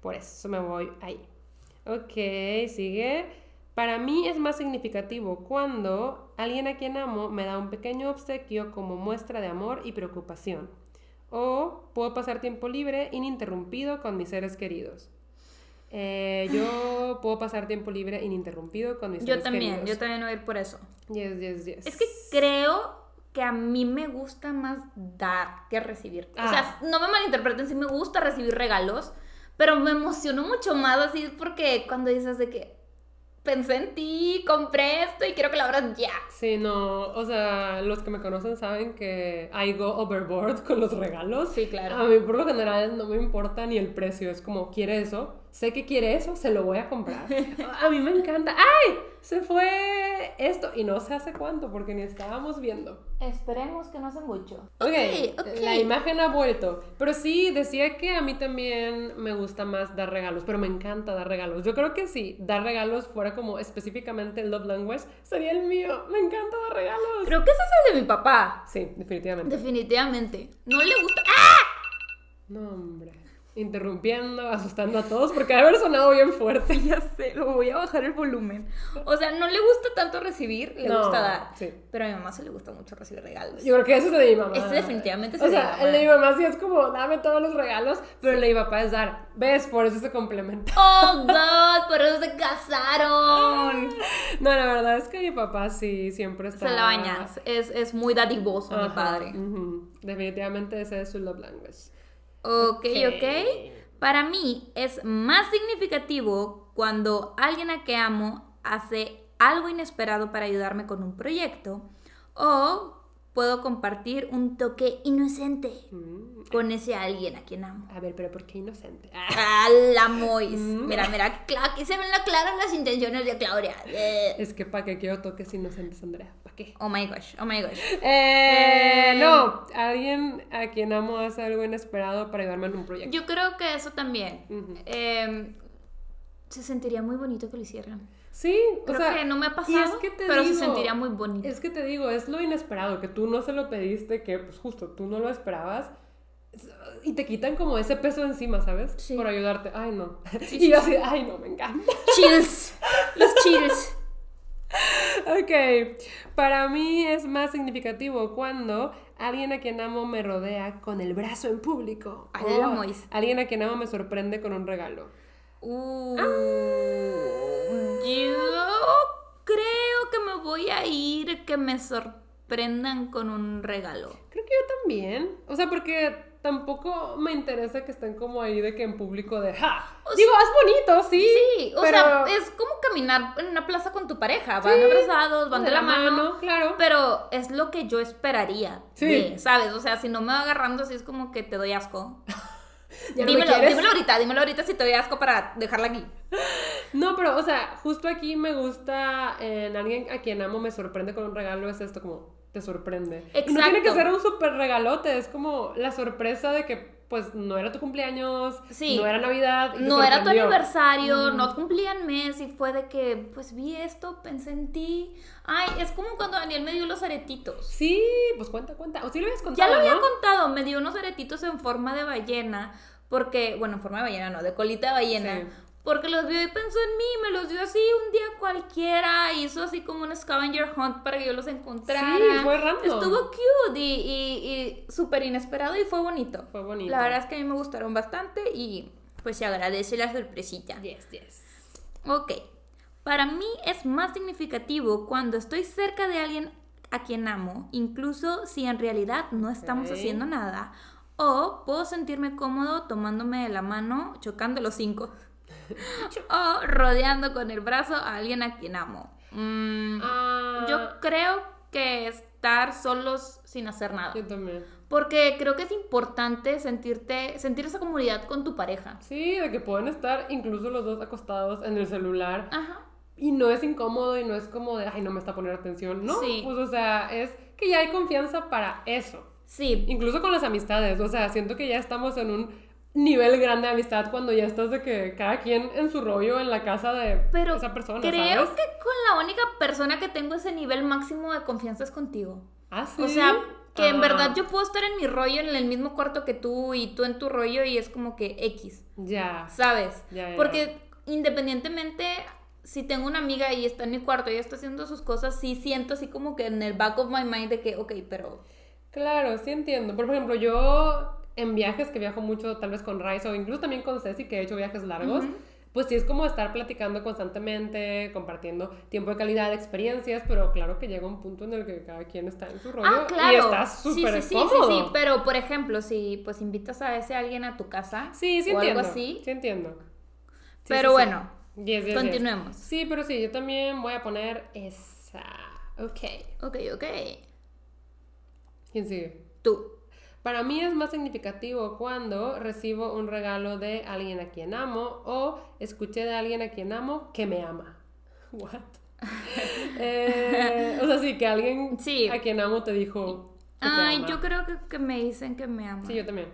Speaker 2: Por eso me voy ahí. Ok, sigue. Para mí es más significativo cuando alguien a quien amo me da un pequeño obsequio como muestra de amor y preocupación. O puedo pasar tiempo libre ininterrumpido con mis seres queridos. Eh, yo puedo pasar tiempo libre ininterrumpido con mis
Speaker 1: Yo
Speaker 2: seres
Speaker 1: también,
Speaker 2: queridos.
Speaker 1: yo también voy a ir por eso.
Speaker 2: Yes, yes, yes.
Speaker 1: Es que creo que a mí me gusta más dar que recibir. O
Speaker 2: Ah.
Speaker 1: sea, no me malinterpreten, sí me gusta recibir regalos, pero me emociono mucho más así porque cuando dices de que pensé en ti, compré esto y quiero que lo abras ya.
Speaker 2: Sí, no, o sea, los que me conocen saben que I go overboard con los regalos.
Speaker 1: Sí, claro.
Speaker 2: A mí por lo general no me importa ni el precio, es como, ¿quiere eso? Sé que quiere eso, se lo voy a comprar. A mí me encanta. ¡Ay! Se fue esto y no sé hace cuánto porque ni estábamos viendo.
Speaker 1: Esperemos que no hace mucho.
Speaker 2: Ok,
Speaker 1: ok.
Speaker 2: la imagen ha vuelto. Pero sí, decía que a mí también me gusta más dar regalos, pero me encanta dar regalos. Yo creo que si dar regalos fuera como específicamente el love language, sería el mío. Me encanta dar regalos.
Speaker 1: Creo que ese es el de mi papá.
Speaker 2: Sí, definitivamente.
Speaker 1: Definitivamente. No le gusta. ¡Ah!
Speaker 2: No, hombre. Interrumpiendo, asustando a todos porque debe haber sonado bien fuerte.
Speaker 1: Ya sé, lo voy a bajar el volumen. O sea, no le gusta tanto recibir, le
Speaker 2: No,
Speaker 1: gusta dar.
Speaker 2: sí.
Speaker 1: Pero a mi mamá sí le gusta mucho recibir regalos.
Speaker 2: Yo creo que eso es de mi mamá.
Speaker 1: Ese definitivamente es
Speaker 2: O
Speaker 1: de
Speaker 2: sea,
Speaker 1: mi mamá.
Speaker 2: el de mi mamá sí es como, dame todos los regalos, pero el de mi papá es dar. ¿Ves? Por eso se complementa.
Speaker 1: Oh, God, por eso se casaron.
Speaker 2: No, la verdad es que mi papá sí siempre está...
Speaker 1: Se la baña. Es, es muy dadivoso mi
Speaker 2: Ajá,
Speaker 1: padre.
Speaker 2: ujú. Definitivamente ese es su love language.
Speaker 1: Ok,
Speaker 2: Ok.
Speaker 1: Para mí es más significativo cuando alguien a que amo hace algo inesperado para ayudarme con un proyecto o puedo compartir un toque inocente
Speaker 2: Mm.
Speaker 1: con ese alguien a quien amo.
Speaker 2: A ver, pero ¿por qué inocente? Ah,
Speaker 1: ¡Ah, la Mois!
Speaker 2: Mm.
Speaker 1: Mira, mira, aquí se ven la claras las intenciones de Claudia. Eh.
Speaker 2: es que ¿para qué quiero toques inocentes, Andrea?
Speaker 1: Oh my gosh, oh my gosh.
Speaker 2: Eh,
Speaker 1: Eh.
Speaker 2: no, alguien a quien amo hace algo inesperado para ayudarme en un proyecto.
Speaker 1: Yo creo que eso también. Eh, se sentiría muy bonito que lo hicieran.
Speaker 2: Sí,
Speaker 1: Creo
Speaker 2: o sea,
Speaker 1: que no me ha pasado,
Speaker 2: es que te
Speaker 1: pero se sentiría muy bonito.
Speaker 2: Es que te digo, es lo inesperado, que tú no se lo pediste, que pues justo tú no lo esperabas. Y te quitan como ese peso encima, ¿sabes?
Speaker 1: Sí.
Speaker 2: Por ayudarte. Ay, no.
Speaker 1: Sí,
Speaker 2: y yo
Speaker 1: sí.
Speaker 2: así, ay, no, me encanta.
Speaker 1: Chills. Los chills.
Speaker 2: Ok, para mí es más significativo cuando alguien a quien amo me rodea con el brazo en público.
Speaker 1: Ay,
Speaker 2: o
Speaker 1: Mois.
Speaker 2: alguien a quien amo me sorprende con un regalo.
Speaker 1: Uh,
Speaker 2: Ah.
Speaker 1: Yo creo que me voy a ir que me sorprendan con un regalo.
Speaker 2: Creo que yo también. O sea, porque tampoco me interesa que estén como ahí de que en público de ¡ja!
Speaker 1: O
Speaker 2: Digo, es bonito, sí.
Speaker 1: Sí, o
Speaker 2: pero-
Speaker 1: sea, es como caminar en una plaza con tu pareja. Van abrazados, van de, la, mano.
Speaker 2: claro.
Speaker 1: Pero es lo que yo esperaría.
Speaker 2: Sí.
Speaker 1: de, ¿Sabes? O sea, si no me va agarrando así es como que te doy asco.
Speaker 2: ¿Ya no me
Speaker 1: dímelo,
Speaker 2: quieres?
Speaker 1: dímelo ahorita, dímelo ahorita si te doy asco para dejarla aquí.
Speaker 2: No, pero, o sea, justo aquí me gusta en alguien a quien amo me sorprende con un regalo, es esto como, te sorprende. Y no tiene que
Speaker 1: Exacto.
Speaker 2: ser un súper regalote, es como la sorpresa de que, pues, no era tu cumpleaños,
Speaker 1: Sí.
Speaker 2: no era Navidad. y
Speaker 1: No era tu aniversario, no cumplían mes y fue de que, pues vi esto, pensé en ti. Ay, es como cuando Daniel me dio los aretitos.
Speaker 2: Sí, pues cuenta, cuenta. O sí lo habías contado,
Speaker 1: Ya lo había
Speaker 2: ¿no?
Speaker 1: contado, me dio unos aretitos en forma de ballena, porque, bueno, en forma de ballena, no, de colita de ballena.
Speaker 2: Sí.
Speaker 1: Porque los vio y pensó en mí, me los dio así un día cualquiera, hizo así como un scavenger hunt para que yo los encontrara.
Speaker 2: Sí, fue random.
Speaker 1: Estuvo cute y, y, y súper inesperado y fue bonito.
Speaker 2: Fue bonito.
Speaker 1: La verdad es que a mí me gustaron bastante y pues se agradece la sorpresita.
Speaker 2: Yes, yes.
Speaker 1: Ok, para mí es más significativo cuando estoy cerca de alguien a quien amo, incluso si en realidad no estamos haciendo nada, o puedo sentirme cómodo tomándome de la mano, chocando los cinco, o rodeando con el brazo a alguien a quien amo. Mm,
Speaker 2: Ah,
Speaker 1: Yo creo que estar solos sin hacer nada,
Speaker 2: yo también.
Speaker 1: porque creo que es importante sentirte, sentir esa comunidad con tu pareja.
Speaker 2: Sí, de que pueden estar incluso los dos acostados en el celular
Speaker 1: Ajá.
Speaker 2: y no es incómodo y no es como de, ay, no me está poniendo atención. No,
Speaker 1: Sí.
Speaker 2: pues o sea, es que ya hay confianza para eso.
Speaker 1: Sí,
Speaker 2: Incluso con las amistades, o sea, siento que ya estamos en un nivel grande de amistad cuando ya estás de que cada quien en su rollo en la casa de
Speaker 1: Pero
Speaker 2: esa persona,
Speaker 1: creo
Speaker 2: ¿sabes?
Speaker 1: que con la única persona que tengo ese nivel máximo de confianza es contigo.
Speaker 2: Ah, ¿sí?
Speaker 1: O sea, que en
Speaker 2: Ah,
Speaker 1: verdad yo puedo estar en mi rollo en el mismo cuarto que tú y tú en tu rollo y es como que X,
Speaker 2: Ya.
Speaker 1: ¿sabes?
Speaker 2: Ya, ya,
Speaker 1: Porque independientemente, si tengo una amiga y está en mi cuarto y está haciendo sus cosas, sí siento así como que en el back of my mind de que, ok, pero...
Speaker 2: Claro, sí entiendo. Por ejemplo, yo en viajes que viajo mucho, tal vez con Raiz o incluso también con Ceci, que he hecho viajes largos, pues sí es como estar platicando constantemente, compartiendo tiempo de calidad, experiencias, pero claro que llega un punto en el que cada quien está en su rollo
Speaker 1: Ah, claro.
Speaker 2: y está
Speaker 1: Sí,
Speaker 2: súper
Speaker 1: sí, sí,
Speaker 2: cómodo.
Speaker 1: sí, sí, pero por ejemplo, si pues invitas a ese alguien a tu casa
Speaker 2: Sí, sí
Speaker 1: o
Speaker 2: entiendo.
Speaker 1: algo así,
Speaker 2: Sí entiendo. Sí,
Speaker 1: pero
Speaker 2: sí, sí.
Speaker 1: bueno,
Speaker 2: Yes, yes, yes.
Speaker 1: continuemos.
Speaker 2: Sí, pero sí, yo también voy a poner esa. Ok.
Speaker 1: Ok, ok.
Speaker 2: ¿Quién sigue?
Speaker 1: Tú.
Speaker 2: Para mí es más significativo cuando recibo un regalo de alguien a quien amo o escuché de alguien a quien amo que me ama. What? Eh, o sea, sí, que alguien
Speaker 1: Sí.
Speaker 2: a quien amo te dijo. que te
Speaker 1: Ay,
Speaker 2: ama.
Speaker 1: yo creo que, que me dicen que me aman.
Speaker 2: Sí, yo también.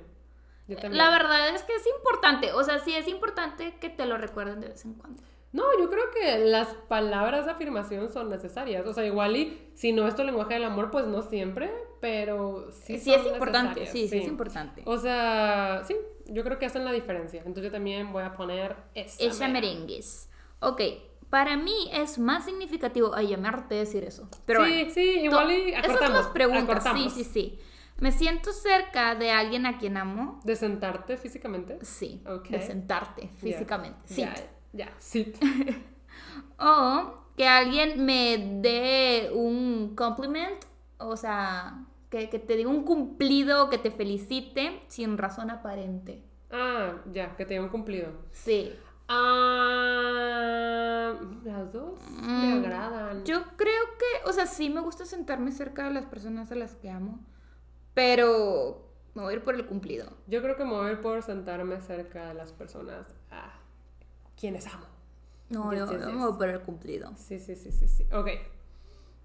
Speaker 2: Yo también.
Speaker 1: La verdad es que es importante, o sea, sí es importante que te lo recuerden de vez en cuando.
Speaker 2: No, yo creo que las palabras de afirmación son necesarias. O sea, igual y si no es tu lenguaje del amor, pues no siempre, pero sí.
Speaker 1: Sí, es importante, sí, sí, es importante.
Speaker 2: O sea, sí, yo creo que hacen la diferencia. Entonces yo también voy a poner esa.
Speaker 1: Esa
Speaker 2: mera.
Speaker 1: merengues. Ok, para mí es más significativo. Ay, de decir eso. Pero
Speaker 2: sí,
Speaker 1: bueno.
Speaker 2: sí, igual y
Speaker 1: Esas
Speaker 2: acortamos.
Speaker 1: son las preguntas.
Speaker 2: acortamos.
Speaker 1: Sí, sí, sí. ¿Me siento cerca de alguien a quien amo?
Speaker 2: ¿De sentarte físicamente?
Speaker 1: Sí.
Speaker 2: Ok.
Speaker 1: De sentarte físicamente. Sí.
Speaker 2: Ya, ya, sí.
Speaker 1: O que alguien me dé un compliment, o sea, que, que te diga un cumplido, que te felicite sin razón aparente.
Speaker 2: Ah, ya, que te hayan cumplido.
Speaker 1: Sí.
Speaker 2: Ah, las dos me
Speaker 1: Mm,
Speaker 2: agradan.
Speaker 1: Yo creo que, o sea, sí me gusta sentarme cerca de las personas a las que amo, pero me voy a ir por el cumplido.
Speaker 2: Yo creo que me voy a ir por sentarme cerca de las personas a quienes amo.
Speaker 1: No,
Speaker 2: Yes,
Speaker 1: yo,
Speaker 2: yes,
Speaker 1: yo
Speaker 2: yes.
Speaker 1: me voy por el cumplido.
Speaker 2: Sí, sí, sí, sí, sí. Ok.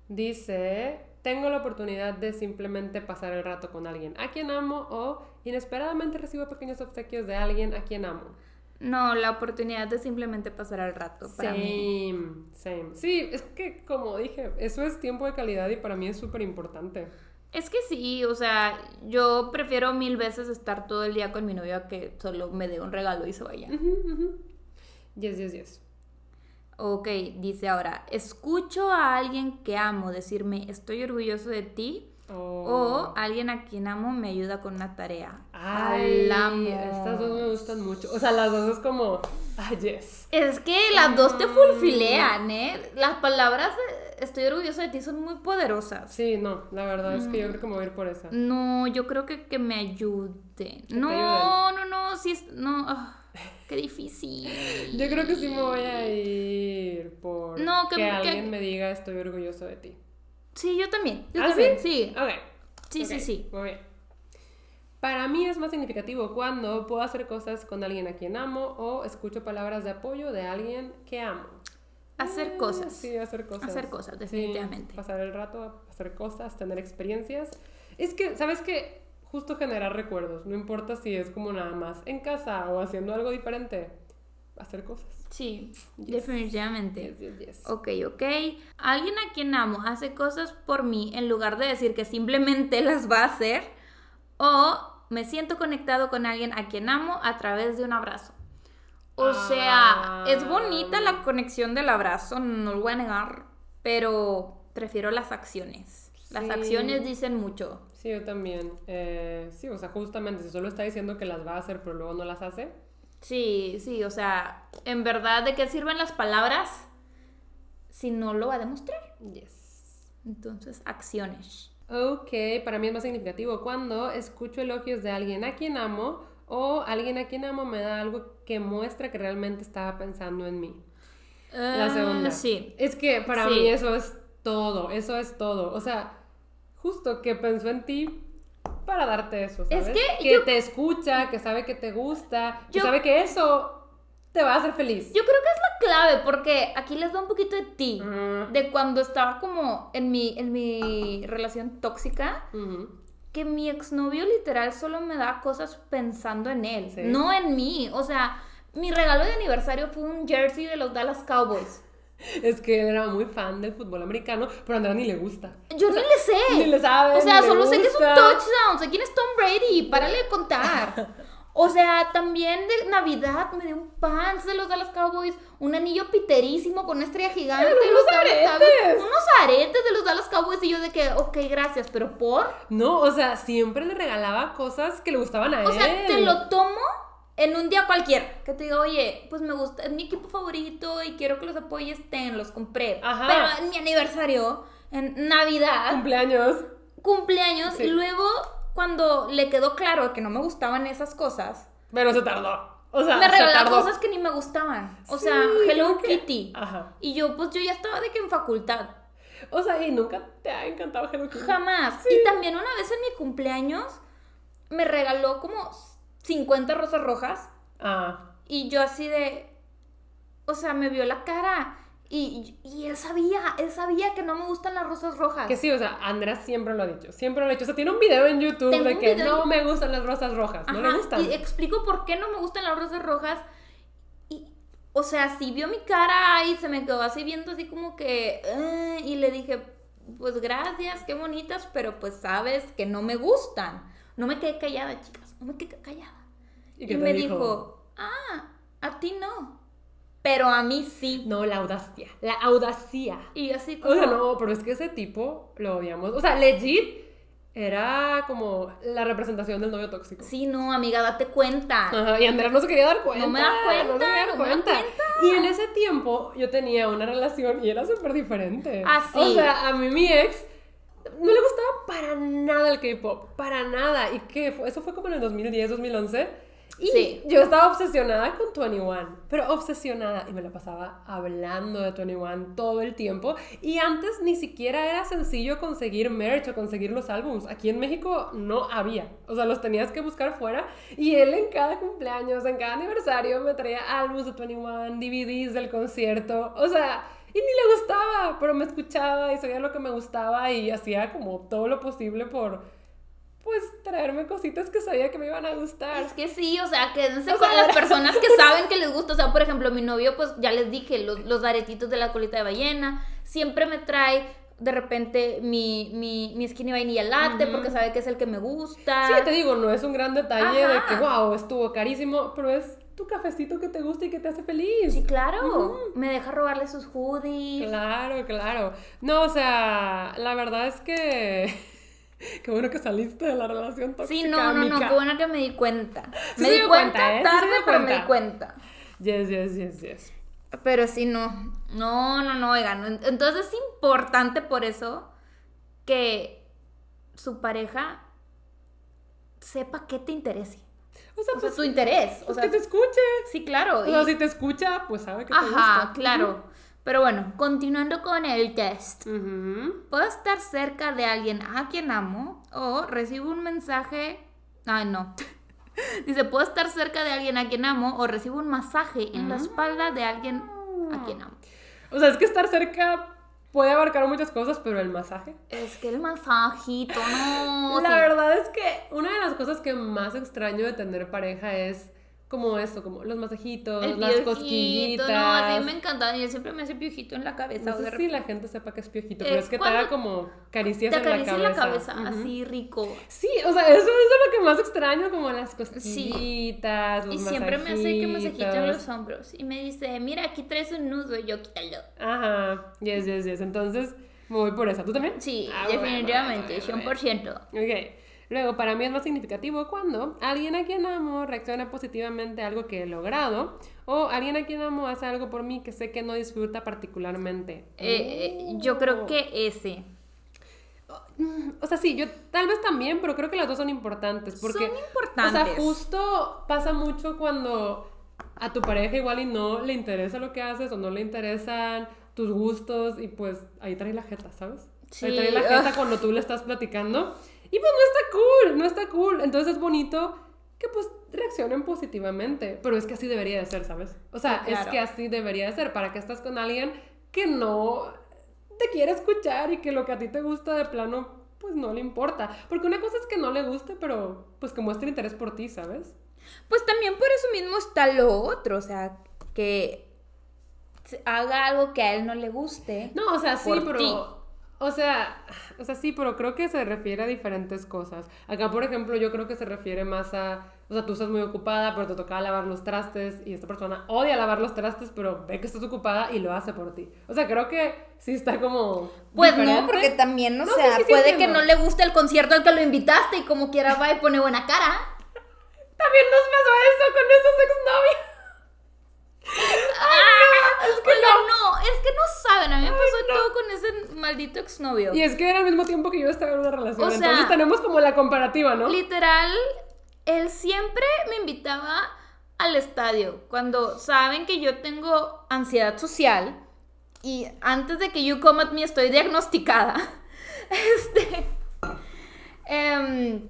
Speaker 2: Dice, tengo la oportunidad de simplemente pasar el rato con alguien a quien amo o inesperadamente recibo pequeños obsequios de alguien a quien amo.
Speaker 1: No, la oportunidad de simplemente pasar el rato para mí.
Speaker 2: Same, same. Sí, es que como dije, eso es tiempo de calidad y para mí es súper importante.
Speaker 1: Es que sí, o sea, yo prefiero mil veces estar todo el día con mi novio a que solo me dé un regalo y se vaya.
Speaker 2: Yes, yes, yes.
Speaker 1: Ok, dice ahora, escucho a alguien que amo decirme estoy orgulloso de ti
Speaker 2: Oh.
Speaker 1: o alguien a quien amo me ayuda con una tarea.
Speaker 2: Ay,
Speaker 1: Hablamos.
Speaker 2: estas dos me gustan mucho. O sea, las dos es como, ah, yes.
Speaker 1: Es que las dos te fulfilean, ¿eh? Las palabras estoy orgulloso de ti son muy poderosas.
Speaker 2: Sí, no, la verdad es que
Speaker 1: Mm.
Speaker 2: yo creo que me voy a ir por esa.
Speaker 1: No, yo creo que, que me ayuden.
Speaker 2: te
Speaker 1: No, no, no, sí, no, ah, qué difícil.
Speaker 2: Yo creo que sí me voy a ir por
Speaker 1: No, que-
Speaker 2: que,
Speaker 1: que-
Speaker 2: alguien me diga estoy orgulloso de ti.
Speaker 1: Sí, yo también, yo
Speaker 2: ¿Ah,
Speaker 1: también,
Speaker 2: sí?
Speaker 1: sí.
Speaker 2: Ok.
Speaker 1: Sí,
Speaker 2: ok,
Speaker 1: sí, sí.
Speaker 2: Muy bien. Para mí es más significativo cuando puedo hacer cosas con alguien a quien amo o escucho palabras de apoyo de alguien que amo.
Speaker 1: Hacer
Speaker 2: Eh,
Speaker 1: cosas.
Speaker 2: Sí, hacer cosas.
Speaker 1: Hacer cosas,
Speaker 2: Sí,
Speaker 1: definitivamente.
Speaker 2: pasar el rato, hacer cosas, tener experiencias. Es que, ¿sabes qué? Justo generar recuerdos. No importa si es como nada más en casa o haciendo algo diferente. Hacer cosas.
Speaker 1: Sí,
Speaker 2: Yes.
Speaker 1: definitivamente.
Speaker 2: Yes, yes, yes.
Speaker 1: Ok, ok. Alguien a quien amo hace cosas por mí en lugar de decir que simplemente las va a hacer. O me siento conectado con alguien a quien amo a través de un abrazo. O sea, es bonita
Speaker 2: Ah.
Speaker 1: la conexión del abrazo, no lo voy a negar, pero prefiero las acciones. Las
Speaker 2: Sí.
Speaker 1: acciones dicen mucho.
Speaker 2: Sí, yo también. Eh, sí, o sea, justamente si solo está diciendo que las va a hacer pero luego no las hace.
Speaker 1: Sí, sí, o sea, en verdad, ¿de qué sirven las palabras si no lo va a demostrar?
Speaker 2: Yes.
Speaker 1: Entonces, acciones.
Speaker 2: Ok, para mí es más significativo cuando escucho elogios de alguien a quien amo o alguien a quien amo me da algo que muestra que realmente estaba pensando en mí. La
Speaker 1: Ah,
Speaker 2: segunda.
Speaker 1: sí.
Speaker 2: Es que para
Speaker 1: Sí.
Speaker 2: mí eso es todo, eso es todo. O sea, justo que pensó en ti para darte eso,
Speaker 1: Es
Speaker 2: ¿sabes?
Speaker 1: que
Speaker 2: que
Speaker 1: yo-
Speaker 2: te escucha, que sabe que te gusta, que sabe que eso te va a hacer feliz.
Speaker 1: Yo creo que es la clave, porque aquí les da un poquito de ti. De cuando estaba como en mi, en mi relación tóxica, que mi exnovio literal solo me da cosas pensando en él,
Speaker 2: Sí.
Speaker 1: no en mí. O sea, mi regalo de aniversario fue un jersey de los Dallas Cowboys.
Speaker 2: Es que él era muy fan del fútbol americano, pero a Andrea ni le gusta.
Speaker 1: Yo ni le sé.
Speaker 2: ni le sabe,
Speaker 1: O sea,
Speaker 2: ni
Speaker 1: solo sé que es un touchdown. Sé quién es Tom Brady. Párale de contar. O sea, también de Navidad me dio un pants de los Dallas Cowboys, un anillo piterísimo con una estrella gigante de Dallas
Speaker 2: aretes.
Speaker 1: Cowboys, unos aretes de los Dallas Cowboys y yo de que, ok, gracias, pero por,
Speaker 2: No, o sea, siempre le regalaba cosas que le gustaban a
Speaker 1: o
Speaker 2: él.
Speaker 1: sea, te lo tomo en un día cualquiera, que te diga, oye, pues me gusta, es mi equipo favorito y quiero que los apoyes, ten, los compré,
Speaker 2: Ajá.
Speaker 1: pero en mi aniversario, en Navidad,
Speaker 2: Cumpleaños.
Speaker 1: cumpleaños
Speaker 2: Sí.
Speaker 1: y luego cuando le quedó claro que no me gustaban esas cosas,
Speaker 2: Pero se tardó. O sea,
Speaker 1: me regalaba cosas que ni me gustaban. O
Speaker 2: Sí,
Speaker 1: sea, Hello
Speaker 2: que-
Speaker 1: Kitty.
Speaker 2: Ajá.
Speaker 1: Y yo, pues yo ya estaba de que en facultad.
Speaker 2: O sea, y nunca te ha encantado Hello Kitty.
Speaker 1: Jamás.
Speaker 2: Sí.
Speaker 1: Y también una vez en mi cumpleaños me regaló como 50 rosas rojas.
Speaker 2: Ah.
Speaker 1: Y yo así de... O sea, me vio la cara. Y, y él sabía, él sabía que no me gustan las rosas rojas.
Speaker 2: Que sí, o sea, Andrea siempre lo ha dicho. Siempre lo ha dicho. O sea, tiene un video en YouTube
Speaker 1: Tengo
Speaker 2: de que no
Speaker 1: en-
Speaker 2: me gustan las rosas rojas. No le gustan.
Speaker 1: Y explico por qué no me gustan las rosas rojas. Y, o sea, sí vio mi cara y se me quedó así viendo así como que... "Eh", y le dije, pues gracias, qué bonitas, pero pues sabes que no me gustan. No me quedé callada, chicas, no me quedé callada.
Speaker 2: ¿Y
Speaker 1: me
Speaker 2: dijo?
Speaker 1: dijo, ah, a ti no. Pero a mí sí.
Speaker 2: No, la audacia. La audacia.
Speaker 1: Y así como...
Speaker 2: O sea, no, pero es que ese tipo lo odiamos. O sea, legit era como la representación del novio tóxico.
Speaker 1: Sí, no, amiga, date cuenta.
Speaker 2: Ajá, y Andrea no se quería dar cuenta.
Speaker 1: No me da cuenta,
Speaker 2: no se quería
Speaker 1: me da
Speaker 2: cuenta. Y en ese tiempo yo tenía una relación y era súper diferente.
Speaker 1: Ah, sí.
Speaker 2: O sea, a mí mi ex no le gustaba para nada el K-pop, para nada. ¿Y qué? Fue- Eso fue como en el 2010, 2011. Y
Speaker 1: Sí.
Speaker 2: yo estaba obsesionada con 21, pero obsesionada y me la pasaba hablando de 21 todo el tiempo. Y antes ni siquiera era sencillo conseguir merch o conseguir los álbums. Aquí en México no había, o sea, los tenías que buscar fuera. Y él en cada cumpleaños, en cada aniversario, me traía álbumes de 21, DVDs del concierto, o sea. Y ni le gustaba, pero me escuchaba y sabía lo que me gustaba y hacía como todo lo posible por, pues, traerme cositas que sabía que me iban a gustar.
Speaker 1: Es que sí, o sea, quédense
Speaker 2: O
Speaker 1: con
Speaker 2: sea,
Speaker 1: las personas que saben que les gusta. O sea, por ejemplo, mi novio, pues ya les dije, los, los aretitos de la colita de ballena. Siempre me trae de repente mi, mi, mi skinny vainilla latte porque sabe que es el que me gusta.
Speaker 2: Sí, te digo, no es un gran detalle de que, wow, estuvo carísimo, pero es tu cafecito que te gusta y que te hace feliz.
Speaker 1: Sí, claro. Me deja robarle sus hoodies.
Speaker 2: Claro, claro. No, o sea, la verdad es que... Qué bueno que saliste de la relación tóxica,
Speaker 1: Sí, no, no, no, qué bueno que me di cuenta.
Speaker 2: Sí
Speaker 1: me di cuenta,
Speaker 2: cuenta, ¿eh?
Speaker 1: Tarde, pero me di cuenta.
Speaker 2: Yes, yes, yes, yes.
Speaker 1: Pero sí, no. No, no, no, oigan. Entonces es importante por eso que su pareja sepa qué te interese.
Speaker 2: O sea,
Speaker 1: O sea,
Speaker 2: pues,
Speaker 1: tu interés. O
Speaker 2: pues
Speaker 1: sea,
Speaker 2: que te escuche.
Speaker 1: sí, claro.
Speaker 2: O
Speaker 1: y-
Speaker 2: sea, si te escucha, pues sabe que te
Speaker 1: Ajá,
Speaker 2: gusta.
Speaker 1: claro. Pero bueno, continuando con el test.
Speaker 2: Ujú.
Speaker 1: Puedo estar cerca de alguien a quien amo o recibo un mensaje. Ay, no. Dice, puedo estar cerca de alguien a quien amo o recibo un masaje en la espalda de alguien a quien amo.
Speaker 2: O sea, es que estar cerca puede abarcar muchas cosas, pero el masaje.
Speaker 1: Es que el masajito, no.
Speaker 2: la
Speaker 1: sí.
Speaker 2: verdad es que una de las cosas que más extraño de tener pareja es como eso, como los masajitos,
Speaker 1: El
Speaker 2: las cosquillitas.
Speaker 1: no, a mí me encanta. Y él siempre me hace piojito en la cabeza.
Speaker 2: No sé si la gente sepa que es piojito,
Speaker 1: Es
Speaker 2: pero es que te haga como caricias
Speaker 1: Te
Speaker 2: en la cabeza.
Speaker 1: la así rico.
Speaker 2: Sí, o sea, eso es lo que más extraño, como las cosquillitas, los
Speaker 1: Y siempre me hace que masajito en los hombros. Y me dice, mira, aquí traes un nudo. Y yo, quítalo.
Speaker 2: Ajá, yes, yes, yes. Entonces, me voy por esa. ¿Tú también?
Speaker 1: Sí,
Speaker 2: Ah, bueno,
Speaker 1: definitivamente,
Speaker 2: bueno, bueno.
Speaker 1: 100%.
Speaker 2: Ok. Luego, para mí es más significativo cuando alguien a quien amo reacciona positivamente a algo que he logrado o alguien a quien amo hace algo por mí que sé que no disfruta particularmente.
Speaker 1: Eh, eh, yo creo
Speaker 2: Oh.
Speaker 1: que ese.
Speaker 2: Mm, O sea, sí, yo tal vez también, pero creo que las dos son importantes. Porque,
Speaker 1: Son importantes.
Speaker 2: O sea, justo pasa mucho cuando a tu pareja igual y no le interesa lo que haces o no le interesan tus gustos y pues ahí trae la jeta, ¿sabes? Ahí
Speaker 1: Sí.
Speaker 2: trae la jeta cuando tú le estás platicando y pues no está cool, no está cool. Entonces es bonito que pues reaccionen positivamente, pero es que así debería de ser, ¿sabes? O sea,
Speaker 1: Sí, claro.
Speaker 2: es que así debería de ser. ¿Para que estás con alguien que no te quiere escuchar y que lo que a ti te gusta de plano pues no le importa. Porque una cosa es que no le guste, pero pues que muestre interés por ti, ¿sabes?
Speaker 1: Pues también por eso mismo está lo otro, o sea, que haga algo que a él no le guste.
Speaker 2: No, o sea, sí, pero.
Speaker 1: ti.
Speaker 2: O sea, o sea, sí, pero creo que se refiere a diferentes cosas. Acá, por ejemplo, yo creo que se refiere más a. O sea, tú estás muy ocupada, pero te tocaba lavar los trastes y esta persona odia lavar los trastes, pero ve que estás ocupada y lo hace por ti. O sea, creo que sí está como.
Speaker 1: Pues no, porque también, o
Speaker 2: No,
Speaker 1: sea,
Speaker 2: sí, sí
Speaker 1: puede que no le guste el concierto al que lo invitaste y como quiera va y pone buena cara.
Speaker 2: También nos pasó eso con esos exnovios.
Speaker 1: Ah,
Speaker 2: es que no.
Speaker 1: no, es que no saben, a mí me pasó
Speaker 2: no.
Speaker 1: todo con ese maldito exnovio.
Speaker 2: Y es que era al mismo tiempo que yo estaba en una relación.
Speaker 1: O sea,
Speaker 2: entonces tenemos como la comparativa, ¿no?
Speaker 1: Literal, él siempre me invitaba al estadio cuando saben que yo tengo ansiedad social y antes de que you come at me estoy diagnosticada. Este. em,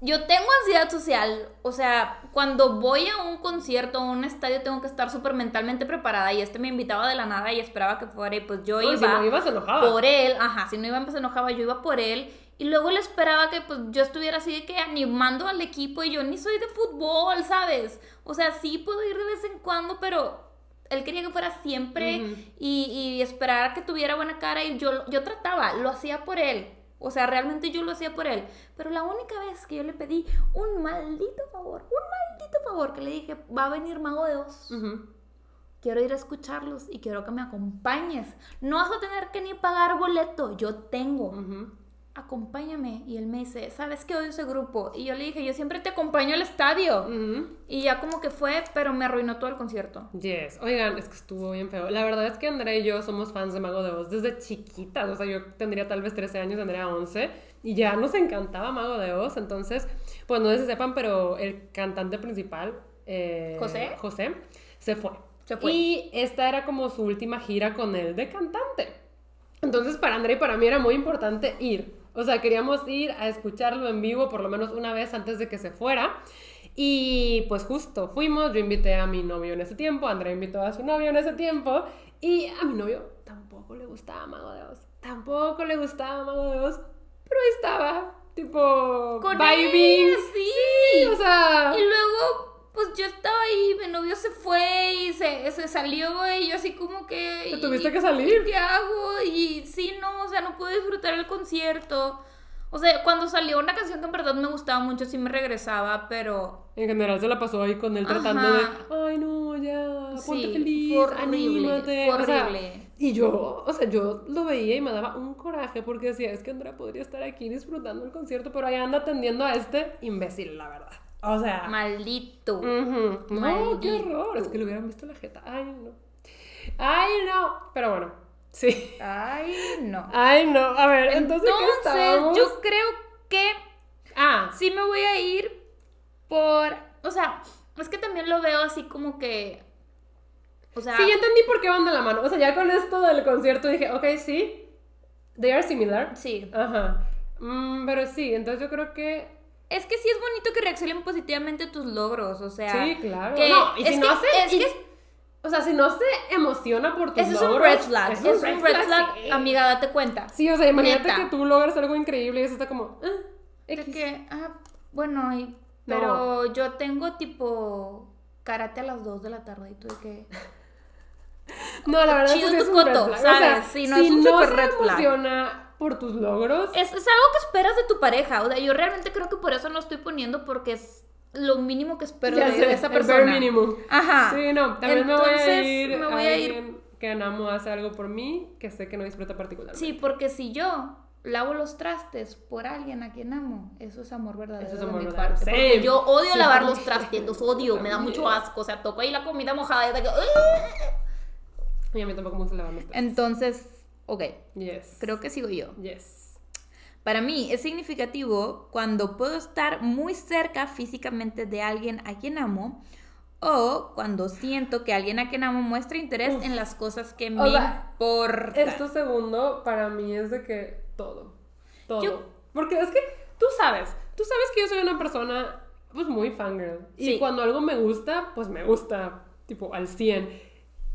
Speaker 1: yo tengo ansiedad social, o sea, cuando voy a un concierto o a un estadio tengo que estar súper mentalmente preparada y este me invitaba de la nada y esperaba que fuera y pues yo
Speaker 2: No,
Speaker 1: iba
Speaker 2: si no ibas enojada.
Speaker 1: por él, ajá, si no iba pues se enojaba, yo iba por él y luego le esperaba que pues yo estuviera así de que animando al equipo y yo ni soy de fútbol, ¿sabes? O sea, sí puedo ir de vez en cuando, pero él quería que fuera siempre
Speaker 2: Ujú.
Speaker 1: y, y esperar que tuviera buena cara y yo, yo trataba, lo hacía por él. O sea, realmente yo lo hacía por él. Pero la única vez que yo le pedí un maldito favor, un maldito favor, que le dije, va a venir Mago de Oz quiero ir a escucharlos y quiero que me acompañes. No vas a tener que ni pagar boleto, yo tengo. Acompáñame. Y él me dice, ¿sabes qué odio ese grupo? Y yo le dije, yo siempre te acompaño al estadio.
Speaker 2: Ujú.
Speaker 1: Y ya como que fue, pero me arruinó todo el concierto.
Speaker 2: Yes. Oigan, es que estuvo bien feo. La verdad es que Andrea y yo somos fans de Mago de Oz desde chiquitas. O sea, yo tendría tal vez 13 años, Andrea 11. Y ya nos encantaba Mago de Oz. Entonces, pues no sé si sepan, pero el cantante principal, eh,
Speaker 1: ¿José?
Speaker 2: José, se fue.
Speaker 1: Se fue.
Speaker 2: Y esta era como su última gira con él de cantante. Entonces, para Andrea y para mí era muy importante ir. O sea, queríamos ir a escucharlo en vivo por lo menos una vez antes de que se fuera. Y pues justo fuimos, yo invité a mi novio en ese tiempo, Andrea invitó a su novio en ese tiempo. Y a mi novio tampoco le gustaba Mago de Oz. Tampoco le gustaba Mago de Oz. Pero estaba, tipo,
Speaker 1: Con
Speaker 2: vibing.
Speaker 1: él, sí.
Speaker 2: o sea...
Speaker 1: Y luego, pues yo estaba ahí, mi novio se fue y se, se salió y yo así como que...
Speaker 2: Te
Speaker 1: ¿y-
Speaker 2: tuviste que salir.
Speaker 1: ¿Qué hago? Y sí, no, o sea, no pude disfrutar el concierto. O sea, cuando salió una canción que en verdad me gustaba mucho, sí me regresaba, pero...
Speaker 2: En general se la pasó ahí con él
Speaker 1: Ajá.
Speaker 2: tratando de, ay no, ya, ponte
Speaker 1: Sí,
Speaker 2: feliz,
Speaker 1: fue horrible,
Speaker 2: anímate.
Speaker 1: fue
Speaker 2: O sea,
Speaker 1: horrible.
Speaker 2: y yo, o sea, yo lo veía y me daba un coraje porque decía, es que Andrea podría estar aquí disfrutando el concierto, pero ahí anda atendiendo a este imbécil, la verdad. O sea,
Speaker 1: Maldito.
Speaker 2: no, qué horror, es que le hubieran visto la jeta. Ay, no. Ay, no. Pero bueno, sí.
Speaker 1: Ay, no.
Speaker 2: Ay, no. A ver, entonces, ¿qué estábamos?
Speaker 1: yo creo que
Speaker 2: Ah,
Speaker 1: sí me voy a ir por... O sea, es que también lo veo así como que... O sea...
Speaker 2: Sí, ya entendí por qué van de la mano. O sea, ya con esto del concierto dije, ok, sí, they are similar.
Speaker 1: Sí.
Speaker 2: Ajá. Mm, pero sí, entonces yo creo que.
Speaker 1: Es que sí es bonito que reaccionen positivamente a tus logros, o sea...
Speaker 2: sí, claro.
Speaker 1: que-
Speaker 2: no, y si
Speaker 1: es
Speaker 2: no
Speaker 1: que-
Speaker 2: se.
Speaker 1: es
Speaker 2: y-
Speaker 1: que-
Speaker 2: o sea, si no se emociona por tus
Speaker 1: Eso es un
Speaker 2: logros.
Speaker 1: red flag.
Speaker 2: Es
Speaker 1: Es un red flag,
Speaker 2: sí.
Speaker 1: amiga, date cuenta.
Speaker 2: Sí, o sea, imagínate
Speaker 1: Neta.
Speaker 2: que tú logras algo increíble y eso está como. ah,
Speaker 1: De
Speaker 2: X.
Speaker 1: que, ah, bueno, y-
Speaker 2: No.
Speaker 1: pero yo tengo tipo karate a las 2 de la tarde y tú de que...
Speaker 2: No, la verdad
Speaker 1: Chido
Speaker 2: es que es un red
Speaker 1: coto,
Speaker 2: flag. O sea,
Speaker 1: ¿sabes? Sí, no,
Speaker 2: si
Speaker 1: es un
Speaker 2: no
Speaker 1: super
Speaker 2: se
Speaker 1: red flag.
Speaker 2: emociona por tus logros.
Speaker 1: Es, es algo que esperas de tu pareja, o sea, yo realmente creo que por eso no estoy poniendo porque es lo mínimo que espero
Speaker 2: ya
Speaker 1: de,
Speaker 2: sé,
Speaker 1: de esa
Speaker 2: el
Speaker 1: persona.
Speaker 2: bare minimum.
Speaker 1: Ajá.
Speaker 2: Sí, no, también me voy a
Speaker 1: Entonces,
Speaker 2: ir.
Speaker 1: me voy a ir-
Speaker 2: que amo hace algo por mí que sé que no disfruta particularmente.
Speaker 1: Sí, porque si yo lavo los trastes por alguien a quien amo, eso es amor verdadero
Speaker 2: Eso es
Speaker 1: de
Speaker 2: amor
Speaker 1: mi
Speaker 2: verdadero.
Speaker 1: parte. Porque yo odio
Speaker 2: Sí,
Speaker 1: lavar
Speaker 2: también.
Speaker 1: los trastes, los odio, me da mucho asco, o sea, toco ahí la comida mojada y de que...
Speaker 2: Y a mí tampoco me gusta lavar mis platos.
Speaker 1: Entonces, ok,
Speaker 2: Yes.
Speaker 1: creo que sigo yo.
Speaker 2: Yes.
Speaker 1: Para mí es significativo cuando puedo estar muy cerca físicamente de alguien a quien amo o cuando siento que alguien a quien amo muestra interés
Speaker 2: Uf.
Speaker 1: en las cosas que
Speaker 2: O
Speaker 1: me
Speaker 2: sea,
Speaker 1: importan.
Speaker 2: Esto segundo para mí es de que todo. Todo.
Speaker 1: Yo-
Speaker 2: Porque es que tú sabes, tú sabes que yo soy una persona pues muy fangirl. Y
Speaker 1: Sí.
Speaker 2: cuando algo me gusta, pues me gusta, tipo al 100.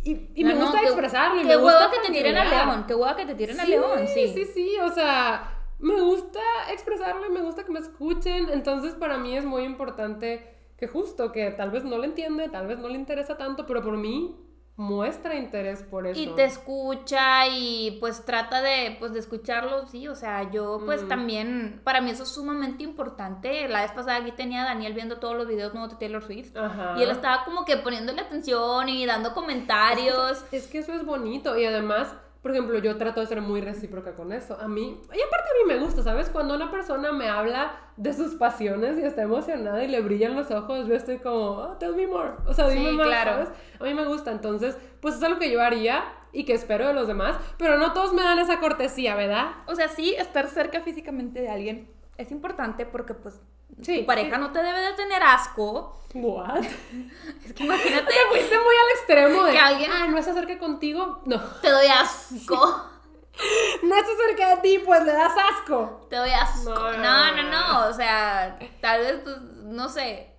Speaker 2: Y, y me
Speaker 1: No, no,
Speaker 2: gusta
Speaker 1: que-
Speaker 2: expresarlo. y me gusta
Speaker 1: que te tiren a
Speaker 2: fangirlear.
Speaker 1: León, qué hueva que te tiren a
Speaker 2: Sí,
Speaker 1: León, sí.
Speaker 2: sí, sí, o sea, me gusta expresarlo y me gusta que me escuchen. Entonces, para mí es muy importante que justo, que tal vez no le entiende, tal vez no le interesa tanto, pero por mí muestra interés por eso.
Speaker 1: Y te escucha y pues trata de, pues, de escucharlo, sí, o sea, yo pues también, para mí eso es sumamente importante. La vez pasada aquí tenía a Daniel viendo todos los videos nuevos de Taylor Swift
Speaker 2: Ajá.
Speaker 1: y él estaba como que poniéndole atención y dando comentarios.
Speaker 2: Es que eso es bonito y además, por ejemplo, yo trato de ser muy recíproca con eso. A mí, y aparte a mí me gusta, ¿sabes? Cuando una persona me habla de sus pasiones y está emocionada y le brillan los ojos, yo estoy como, oh, tell me more. O sea, dime
Speaker 1: Sí,
Speaker 2: más,
Speaker 1: claro.
Speaker 2: ¿sabes? A mí me gusta, entonces, pues es algo que yo haría y que espero de los demás, pero no todos me dan esa cortesía, ¿verdad?
Speaker 1: O sea, sí, estar cerca físicamente de alguien es importante porque pues
Speaker 2: Sí,
Speaker 1: tu pareja no te debe de tener asco.
Speaker 2: What?
Speaker 1: Es que imagínate,
Speaker 2: Te fuiste muy al extremo de
Speaker 1: Que alguien-
Speaker 2: ah, no está cerca contigo. No.
Speaker 1: te doy asco.
Speaker 2: No está cerca de ti, pues le das asco.
Speaker 1: Te doy asco.
Speaker 2: No,
Speaker 1: No,
Speaker 2: no.
Speaker 1: O sea, tal vez, pues, no sé.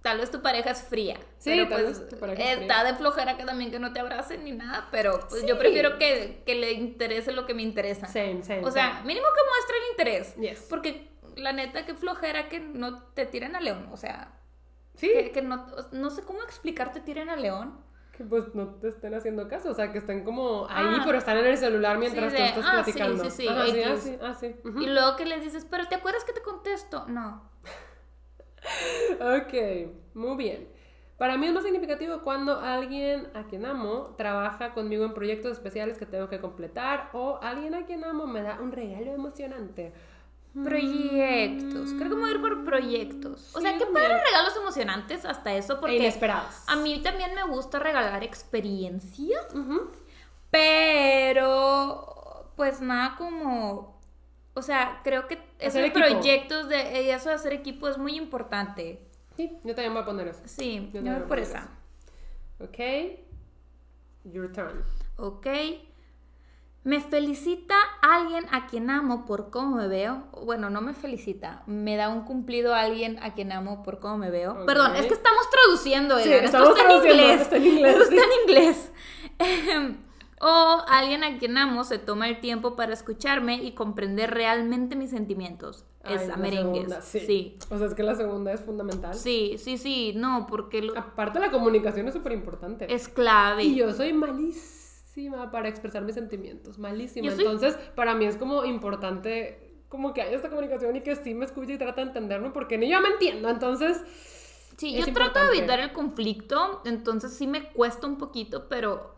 Speaker 1: Tal vez tu pareja es fría.
Speaker 2: Sí,
Speaker 1: pero
Speaker 2: tal
Speaker 1: pues
Speaker 2: vez tu pareja es
Speaker 1: está
Speaker 2: fría.
Speaker 1: de flojera que también que no te abracen ni nada. Pero pues yo prefiero que, que le interese lo que me interesa.
Speaker 2: Same, same.
Speaker 1: O sea, mínimo que muestre el interés.
Speaker 2: Yes.
Speaker 1: Porque la neta, que flojera que no te tiren a león. O sea,
Speaker 2: sí.
Speaker 1: que, que no, no sé cómo explicar te tiren a león.
Speaker 2: Que pues no te estén haciendo caso, o sea, que estén como ahí,
Speaker 1: Ah.
Speaker 2: pero están en el celular mientras
Speaker 1: Sí,
Speaker 2: tú estás
Speaker 1: ah,
Speaker 2: platicando.
Speaker 1: sí, sí,
Speaker 2: ah, sí, ah, sí.
Speaker 1: Y luego que les dices, pero ¿te acuerdas que te contesto? No.
Speaker 2: Ok, muy bien. Para mí es más significativo cuando alguien a quien amo trabaja conmigo en proyectos especiales que tengo que completar o alguien a quien amo me da un regalo emocionante.
Speaker 1: Proyectos. Creo que me voy a ir por proyectos. O sea,
Speaker 2: también.
Speaker 1: padre regalos emocionantes hasta eso, porque
Speaker 2: inesperados.
Speaker 1: a mí también me gusta regalar experiencias, pero pues nada como... O sea, creo que
Speaker 2: Hacer
Speaker 1: esos
Speaker 2: equipo.
Speaker 1: proyectos de y eso de hacer equipo es muy importante.
Speaker 2: Sí, yo también voy a poner eso.
Speaker 1: Sí,
Speaker 2: Yo
Speaker 1: yo
Speaker 2: también
Speaker 1: voy
Speaker 2: voy
Speaker 1: por esa.
Speaker 2: Ok. Your turn.
Speaker 1: Ok. Me felicita alguien a quien amo por cómo me veo. Bueno, no me felicita. Me da un cumplido a alguien a quien amo por cómo me veo.
Speaker 2: Ok.
Speaker 1: Perdón, es que estamos traduciendo.
Speaker 2: Sí,
Speaker 1: oigan, esto
Speaker 2: estamos
Speaker 1: está en inglés.
Speaker 2: está en inglés,
Speaker 1: Esto
Speaker 2: sí.
Speaker 1: está en inglés. Ejem. O alguien a quien amo se toma el tiempo para escucharme y comprender realmente mis sentimientos. Es a
Speaker 2: la
Speaker 1: merengues. sí.
Speaker 2: sí.
Speaker 1: sí.
Speaker 2: O sea, es que la segunda es fundamental.
Speaker 1: Sí, sí, No, porque lo-
Speaker 2: Aparte, la comunicación es súper importante.
Speaker 1: es clave.
Speaker 2: Y yo soy malísima para expresar mis sentimientos, malísima.
Speaker 1: Soy-
Speaker 2: Entonces, para mí es como importante como que haya esta comunicación y que sí me escuche y trata de entenderme porque ni yo me entiendo. Entonces,
Speaker 1: Sí, yo trato de evitar el conflicto, entonces sí me cuesta un poquito, pero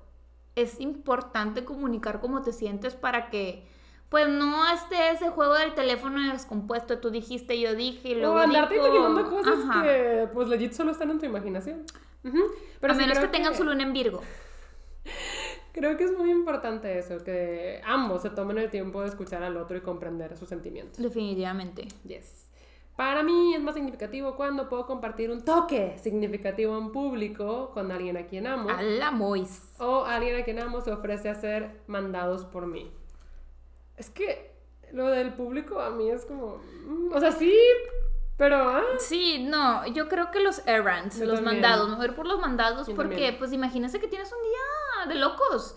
Speaker 1: es importante comunicar cómo te sientes para que pues no esté ese juego del teléfono descompuesto, tú dijiste, yo dije, y luego
Speaker 2: o andarte
Speaker 1: dijo-
Speaker 2: imaginando cosas
Speaker 1: Ajá.
Speaker 2: que pues legit solo están en tu imaginación. Pero
Speaker 1: a
Speaker 2: sí
Speaker 1: menos que
Speaker 2: creo
Speaker 1: tengan su luna en Virgo.
Speaker 2: Creo que es muy importante eso, que ambos se tomen el tiempo de escuchar al otro y comprender sus sentimientos.
Speaker 1: Definitivamente.
Speaker 2: Yes. Para mí es más significativo cuando puedo compartir un toque significativo en público con alguien a quien amo.
Speaker 1: A la Mois.
Speaker 2: O alguien a quien amo se ofrece a ser mandados por mí. Es que lo del público a mí es como... mm, O sea, sí, pero... ah,
Speaker 1: Sí, no, yo creo que los errands,
Speaker 2: Yo
Speaker 1: los
Speaker 2: también.
Speaker 1: mandados, mejor por los mandados,
Speaker 2: Yo
Speaker 1: porque
Speaker 2: también.
Speaker 1: pues imagínense que tienes un día de locos.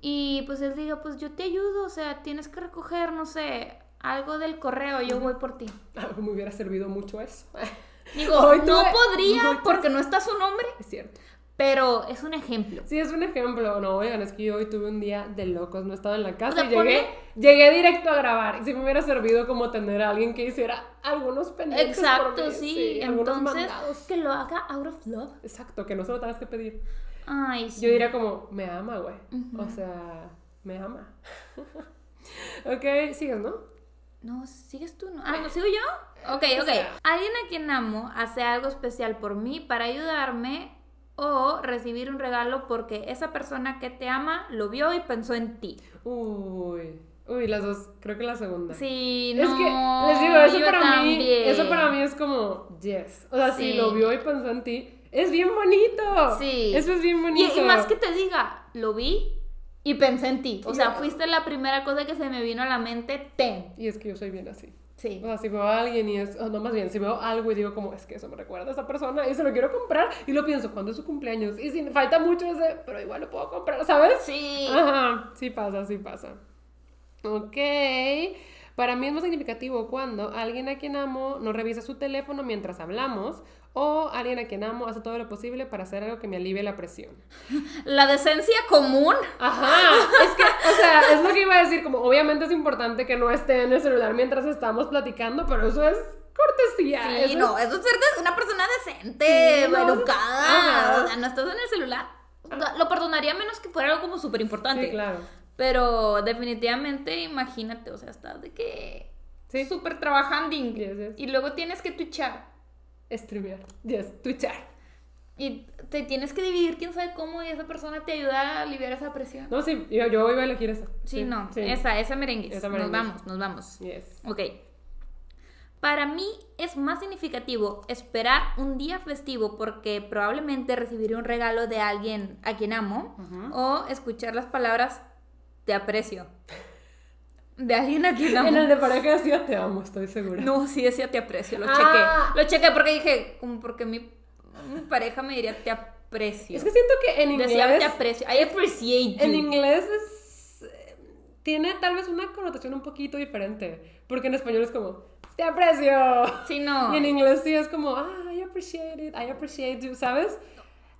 Speaker 1: Y pues él diga, pues yo te ayudo, o sea, tienes que recoger, no sé, algo del correo, yo voy por ti.
Speaker 2: Ah, me hubiera servido mucho eso.
Speaker 1: Digo, no podría porque no está su nombre,
Speaker 2: es cierto.
Speaker 1: Pero es un ejemplo.
Speaker 2: Sí, es un ejemplo. No, oigan, es que yo hoy tuve un día de locos. No estaba en la casa
Speaker 1: O sea,
Speaker 2: y llegué, llegué directo a grabar. Y si me hubiera servido como tener a alguien que hiciera algunos pendientes por
Speaker 1: Exacto,
Speaker 2: mí.
Speaker 1: sí. Entonces, que lo haga out of love.
Speaker 2: Exacto, que no se lo tengas que pedir.
Speaker 1: Ay, sí.
Speaker 2: Yo diría como, me ama, güey. O sea, me ama. ok, sigues, ¿no?
Speaker 1: No, ¿sigues tú? No? Ah, ¿no sigo yo? Ok,
Speaker 2: O
Speaker 1: ok.
Speaker 2: sea.
Speaker 1: Alguien a quien amo hace algo especial por mí para ayudarme o recibir un regalo porque esa persona que te ama lo vio y pensó en ti.
Speaker 2: Uy, uy, las dos, creo que la segunda.
Speaker 1: Sí,
Speaker 2: Es
Speaker 1: no.
Speaker 2: que, les digo, eso para mí,
Speaker 1: también.
Speaker 2: eso para mí es como, yes. O sea, si lo vio y pensó en ti, es bien bonito.
Speaker 1: Sí.
Speaker 2: Eso es bien
Speaker 1: Y,
Speaker 2: bonito.
Speaker 1: y más que te diga, lo vi y pensé en ti. O sea, fuiste la primera cosa que se me vino a la mente, ten.
Speaker 2: Y es que yo soy bien así.
Speaker 1: Sí.
Speaker 2: O sea, si veo a alguien y es, no más bien, si veo algo y digo como, es que eso me recuerda a esa persona y se lo quiero comprar y lo pienso, ¿cuándo es su cumpleaños? Y si falta mucho ese, pero igual lo puedo comprar, ¿sabes?
Speaker 1: Sí.
Speaker 2: Ajá, sí pasa, sí pasa. Ok. Para mí es más significativo cuando alguien a quien amo no revisa su teléfono mientras hablamos o alguien a quien amo hace todo lo posible para hacer algo que me alivie la presión.
Speaker 1: La decencia común.
Speaker 2: Ajá, es que, o sea, es lo que iba a decir, como obviamente es importante que no esté en el celular mientras estamos platicando, pero eso es cortesía.
Speaker 1: Sí,
Speaker 2: eso
Speaker 1: no,
Speaker 2: es-
Speaker 1: eso es ser una persona decente,
Speaker 2: Sí, no,
Speaker 1: educada.
Speaker 2: ajá.
Speaker 1: O sea, no estás en el celular. Lo perdonaría menos que fuera algo como súper importante.
Speaker 2: Sí, claro.
Speaker 1: Pero definitivamente, imagínate, o sea, estás de que.
Speaker 2: Sí.
Speaker 1: Súper trabajando.
Speaker 2: Yes, yes.
Speaker 1: Y luego tienes que twitchar.
Speaker 2: Streamear. Yes, twitchar.
Speaker 1: Y te tienes que dividir quién sabe cómo y esa persona te ayuda a aliviar esa presión.
Speaker 2: No, sí, yo, yo iba a elegir esa.
Speaker 1: sí, no,
Speaker 2: sí.
Speaker 1: esa, esa merengue. Nos vamos, nos vamos.
Speaker 2: Yes.
Speaker 1: Ok. Para mí es más significativo esperar un día festivo porque probablemente recibiré un regalo de alguien a quien amo o escuchar las palabras te aprecio. De alguien a quien amo.
Speaker 2: En el de pareja decía te amo, estoy segura.
Speaker 1: No, sí decía te aprecio, lo
Speaker 2: Ah.
Speaker 1: chequé. Lo chequé porque dije, como porque mi, mi pareja me diría te aprecio.
Speaker 2: Es que siento que en
Speaker 1: Decía te
Speaker 2: inglés.
Speaker 1: aprecio. I appreciate you.
Speaker 2: En inglés es. Tiene tal vez una connotación un poquito diferente. Porque en español es como, te aprecio.
Speaker 1: Sí, no.
Speaker 2: Y en inglés sí es como, ah, I appreciate it, I appreciate you, ¿sabes?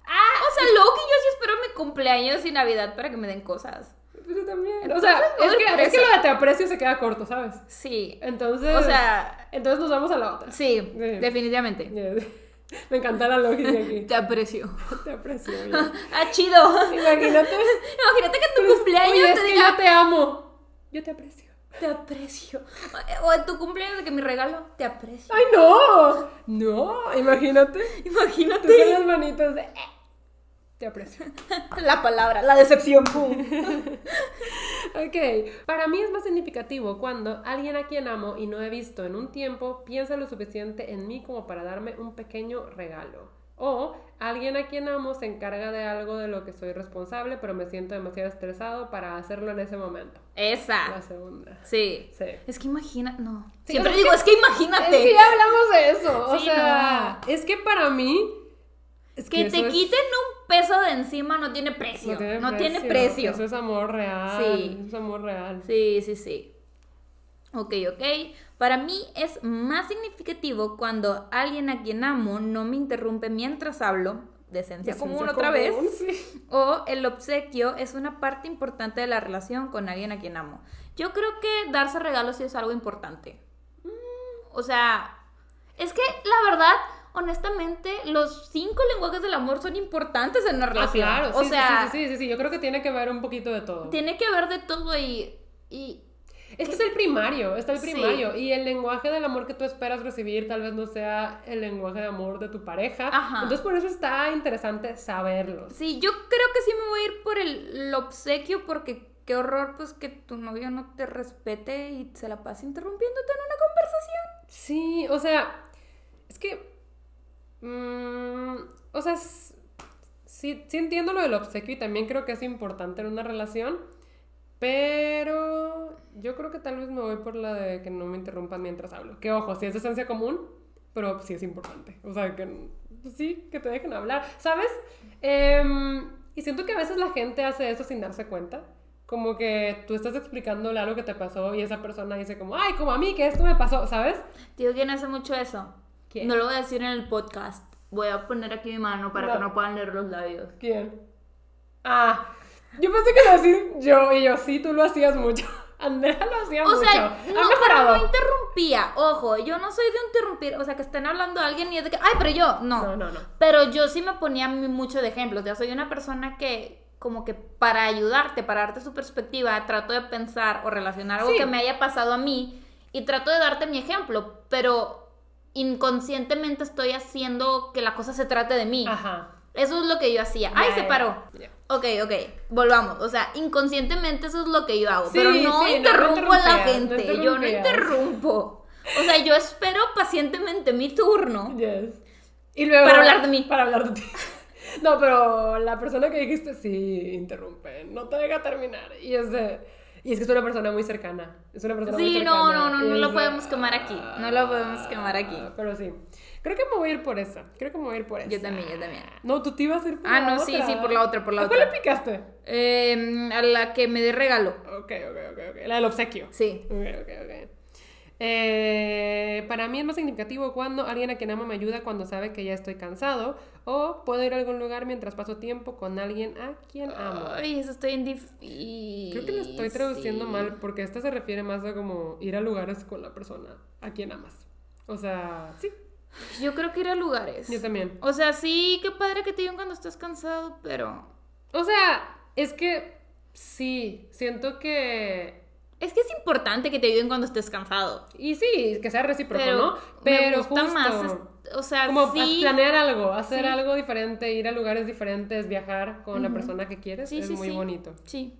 Speaker 1: Ah, o sea, luego que yo sí espero mi cumpleaños y Navidad para que me den cosas.
Speaker 2: Pues yo también. O sea,
Speaker 1: no
Speaker 2: es que, es que lo de te aprecio se queda corto, ¿sabes?
Speaker 1: Sí.
Speaker 2: Entonces.
Speaker 1: O sea,
Speaker 2: Entonces nos vamos a la otra.
Speaker 1: sí, definitivamente.
Speaker 2: Me encanta la lógica aquí.
Speaker 1: Te aprecio.
Speaker 2: Te aprecio.
Speaker 1: Ah, chido.
Speaker 2: Imagínate.
Speaker 1: Imagínate que tu cumpleaños
Speaker 2: Oye, es
Speaker 1: te diga
Speaker 2: yo te amo. Yo te aprecio.
Speaker 1: te aprecio. O en tu cumpleaños de que mi regalo te aprecio.
Speaker 2: ¡Ay, no! No, imagínate. Tú
Speaker 1: Imagínate
Speaker 2: con las manitas de... Te aprecio.
Speaker 1: la palabra, la decepción. Pum.
Speaker 2: Ok, para mí es más significativo cuando alguien a quien amo y no he visto en un tiempo piensa lo suficiente en mí como para darme un pequeño regalo. O alguien a quien amo se encarga de algo de lo que soy responsable, pero me siento demasiado estresado para hacerlo en ese momento. La
Speaker 1: Esa.
Speaker 2: segunda.
Speaker 1: Sí.
Speaker 2: Sí.
Speaker 1: Es que imagina, no.
Speaker 2: Sí,
Speaker 1: Siempre digo, es que imagínate.
Speaker 2: Es que ya hablamos de eso. O
Speaker 1: Sí,
Speaker 2: sea, es que para mí. Es
Speaker 1: que te
Speaker 2: es-
Speaker 1: quiten un peso de encima no tiene precio. No tiene, precio.
Speaker 2: Eso es amor real.
Speaker 1: Sí.
Speaker 2: Es amor real.
Speaker 1: Sí, sí, sí. Ok, ok. Para mí es más significativo cuando alguien a quien amo no me interrumpe mientras hablo, decencia
Speaker 2: Decencia
Speaker 1: común otra vez,
Speaker 2: sí.
Speaker 1: o el obsequio es una parte importante de la relación con alguien a quien amo. Yo creo que darse regalos sí es algo importante. Mm, O sea, es que la verdad, honestamente, los cinco lenguajes del amor son importantes en una
Speaker 2: Ah,
Speaker 1: relación.
Speaker 2: claro.
Speaker 1: o
Speaker 2: sí,
Speaker 1: sea,
Speaker 2: sí, sí, sí, sí. Yo creo que tiene que ver un poquito de todo.
Speaker 1: tiene que ver de todo y... y
Speaker 2: Es que es el primario, está el
Speaker 1: Sí.
Speaker 2: primario. Y el lenguaje del amor que tú esperas recibir tal vez no sea el lenguaje de amor de tu pareja.
Speaker 1: Ajá.
Speaker 2: Entonces por eso está interesante saberlo.
Speaker 1: Sí, yo creo que sí me voy a ir por el, el obsequio porque qué horror pues que tu novio no te respete y se la pase interrumpiéndote en una conversación.
Speaker 2: Sí, o sea, es que... mm, o sea, sí, sí entiendo lo del obsequio y también creo que es importante en una relación, pero yo creo que tal vez me voy por la de que no me interrumpan mientras hablo. Que ojo, sí es de esencia común, pero sí es importante. O sea, que pues sí, que te dejen hablar. ¿Sabes? Em, y siento que a veces la gente hace eso sin darse cuenta. Como que tú estás explicándole algo que te pasó y esa persona dice como, ay, como a mí, que esto me pasó, ¿sabes?
Speaker 1: Tío, ¿quién hace mucho eso?
Speaker 2: ¿Quién?
Speaker 1: No lo voy a decir en el podcast. Voy a poner aquí mi mano para
Speaker 2: No.
Speaker 1: que no puedan leer los labios.
Speaker 2: ¿Quién? Ah, yo pensé que iba a decir yo y yo, sí, tú lo hacías mucho. Andrea lo hacía
Speaker 1: O
Speaker 2: mucho.
Speaker 1: sea,
Speaker 2: ha
Speaker 1: no, pero
Speaker 2: mejorado.
Speaker 1: no interrumpía. Ojo, yo no soy de interrumpir. O sea, que estén hablando a alguien y es de que, ay, pero yo, no.
Speaker 2: No, no, no.
Speaker 1: Pero yo sí me ponía mucho de ejemplos. Ya soy una persona que, como que para ayudarte, para darte su perspectiva, trato de pensar o relacionar algo
Speaker 2: Sí.
Speaker 1: que me haya pasado a mí y trato de darte mi ejemplo. Pero inconscientemente estoy haciendo que la cosa se trate de mí.
Speaker 2: Ajá.
Speaker 1: Eso es lo que yo hacía. ¡Ay,
Speaker 2: Ya,
Speaker 1: se paró!
Speaker 2: ya.
Speaker 1: Ok, ok, volvamos. O sea, inconscientemente eso es lo que yo hago.
Speaker 2: Sí,
Speaker 1: pero no
Speaker 2: sí, no, no
Speaker 1: interrumpo a la
Speaker 2: no
Speaker 1: gente. yo no interrumpo. O sea, yo espero pacientemente mi turno.
Speaker 2: Yes. Y luego,
Speaker 1: Para hablar de mí.
Speaker 2: Para hablar de ti. No, pero la persona que dijiste sí interrumpe, no te deja terminar. Y es de. Y es que es una persona muy cercana. Es una persona muy
Speaker 1: Sí,
Speaker 2: cercana.
Speaker 1: no, no, no, no lo
Speaker 2: de-
Speaker 1: podemos quemar aquí. No lo podemos quemar aquí.
Speaker 2: Ah, Pero sí. Creo que me voy a ir por esa. Creo que me voy a ir por esa.
Speaker 1: Yo también, yo también.
Speaker 2: No, tú te ibas a ir por
Speaker 1: Ah,
Speaker 2: la
Speaker 1: no, sí,
Speaker 2: otra.
Speaker 1: sí, por la otra, por la
Speaker 2: ¿A
Speaker 1: otra.
Speaker 2: cuál le picaste?
Speaker 1: Eh, a la que me dé regalo.
Speaker 2: Ok, ok, ok, ok. La del obsequio.
Speaker 1: Sí.
Speaker 2: Ok, ok, ok. Eh, para mí es más significativo cuando alguien a quien amo me ayuda cuando sabe que ya estoy cansado o puedo ir a algún lugar mientras paso tiempo con alguien a quien amo.
Speaker 1: Ay, eso estoy en difícil.
Speaker 2: Creo que lo estoy traduciendo mal porque esta se refiere más a como ir a lugares con la persona a quien amas. O sea, sí,
Speaker 1: Yo creo que ir a lugares.
Speaker 2: yo también.
Speaker 1: O sea, sí, qué padre que te digan cuando estás cansado, pero...
Speaker 2: O sea, es que sí, siento que...
Speaker 1: Es que es importante que te ayuden cuando estés cansado.
Speaker 2: Y sí, que sea recíproco,
Speaker 1: Pero,
Speaker 2: ¿no? Pero
Speaker 1: me gusta
Speaker 2: justo,
Speaker 1: más... O sea,
Speaker 2: como
Speaker 1: sí...
Speaker 2: planear algo, hacer
Speaker 1: Sí.
Speaker 2: algo diferente, ir a lugares diferentes, viajar con la persona que quieres,
Speaker 1: Sí,
Speaker 2: es muy bonito.
Speaker 1: Sí.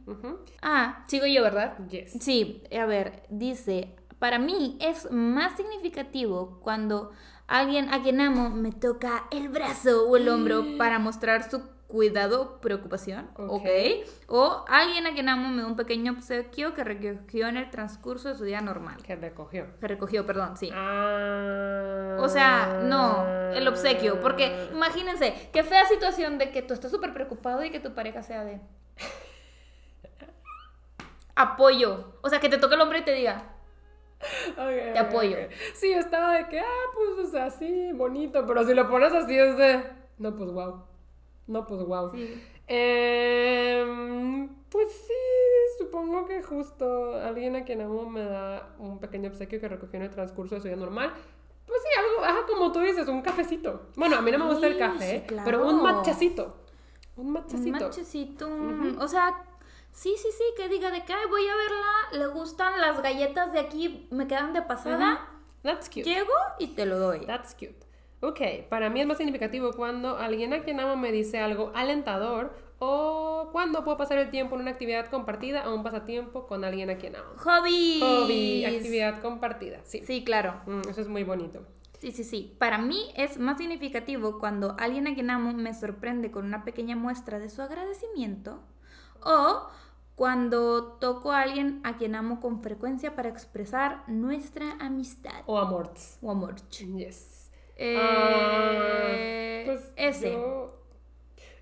Speaker 1: Ah, sigo yo, ¿verdad?
Speaker 2: Yes.
Speaker 1: Sí, a ver, dice, para mí es más significativo cuando alguien a quien amo me toca el brazo o el hombro para mostrar su cuidado, preocupación,
Speaker 2: Ok.
Speaker 1: ok. O alguien a quien amo me da un pequeño obsequio que recogió en el transcurso de su día normal.
Speaker 2: Que recogió.
Speaker 1: Que recogió, perdón, sí.
Speaker 2: Ah.
Speaker 1: O sea, no, el obsequio. Porque imagínense, qué fea situación de que tú estás súper preocupado y que tu pareja sea de. Apoyo. O sea, que te toque el hombro y te diga.
Speaker 2: Ok,
Speaker 1: Te apoyo.
Speaker 2: ok. Sí, estaba de que, ah, pues, o sea, sí, bonito, pero si lo pones así es de, no, pues, wow. No, pues, wow.
Speaker 1: Sí.
Speaker 2: Em, pues sí, supongo que justo alguien a quien amo me da un pequeño obsequio que recogió en el transcurso de su día normal. Pues sí, algo, ajá, como tú dices, un cafecito. Bueno, a mí no me gusta el
Speaker 1: Sí,
Speaker 2: café,
Speaker 1: sí,
Speaker 2: pero un
Speaker 1: claro.
Speaker 2: matchacito. Un
Speaker 1: Un
Speaker 2: matchacito.
Speaker 1: manchecito. O sea, sí, sí, sí, que diga de que "Ay, voy a verla, le gustan las galletas de aquí, me quedan de pasada.
Speaker 2: That's cute.
Speaker 1: Llego y te lo doy.
Speaker 2: That's cute. Ok, para mí es más significativo cuando alguien a quien amo me dice algo alentador o cuando puedo pasar el tiempo en una actividad compartida o un pasatiempo con alguien a quien amo.
Speaker 1: Hobbies.
Speaker 2: Hobby, actividad compartida, sí.
Speaker 1: Sí, claro.
Speaker 2: Mm, eso es muy bonito.
Speaker 1: Sí, sí, sí. Para mí es más significativo cuando alguien a quien amo me sorprende con una pequeña muestra de su agradecimiento o cuando toco a alguien a quien amo con frecuencia para expresar nuestra amistad
Speaker 2: O amorts.
Speaker 1: o amor.
Speaker 2: Yes.
Speaker 1: Eh,
Speaker 2: Ah, pues
Speaker 1: ese.
Speaker 2: Yo,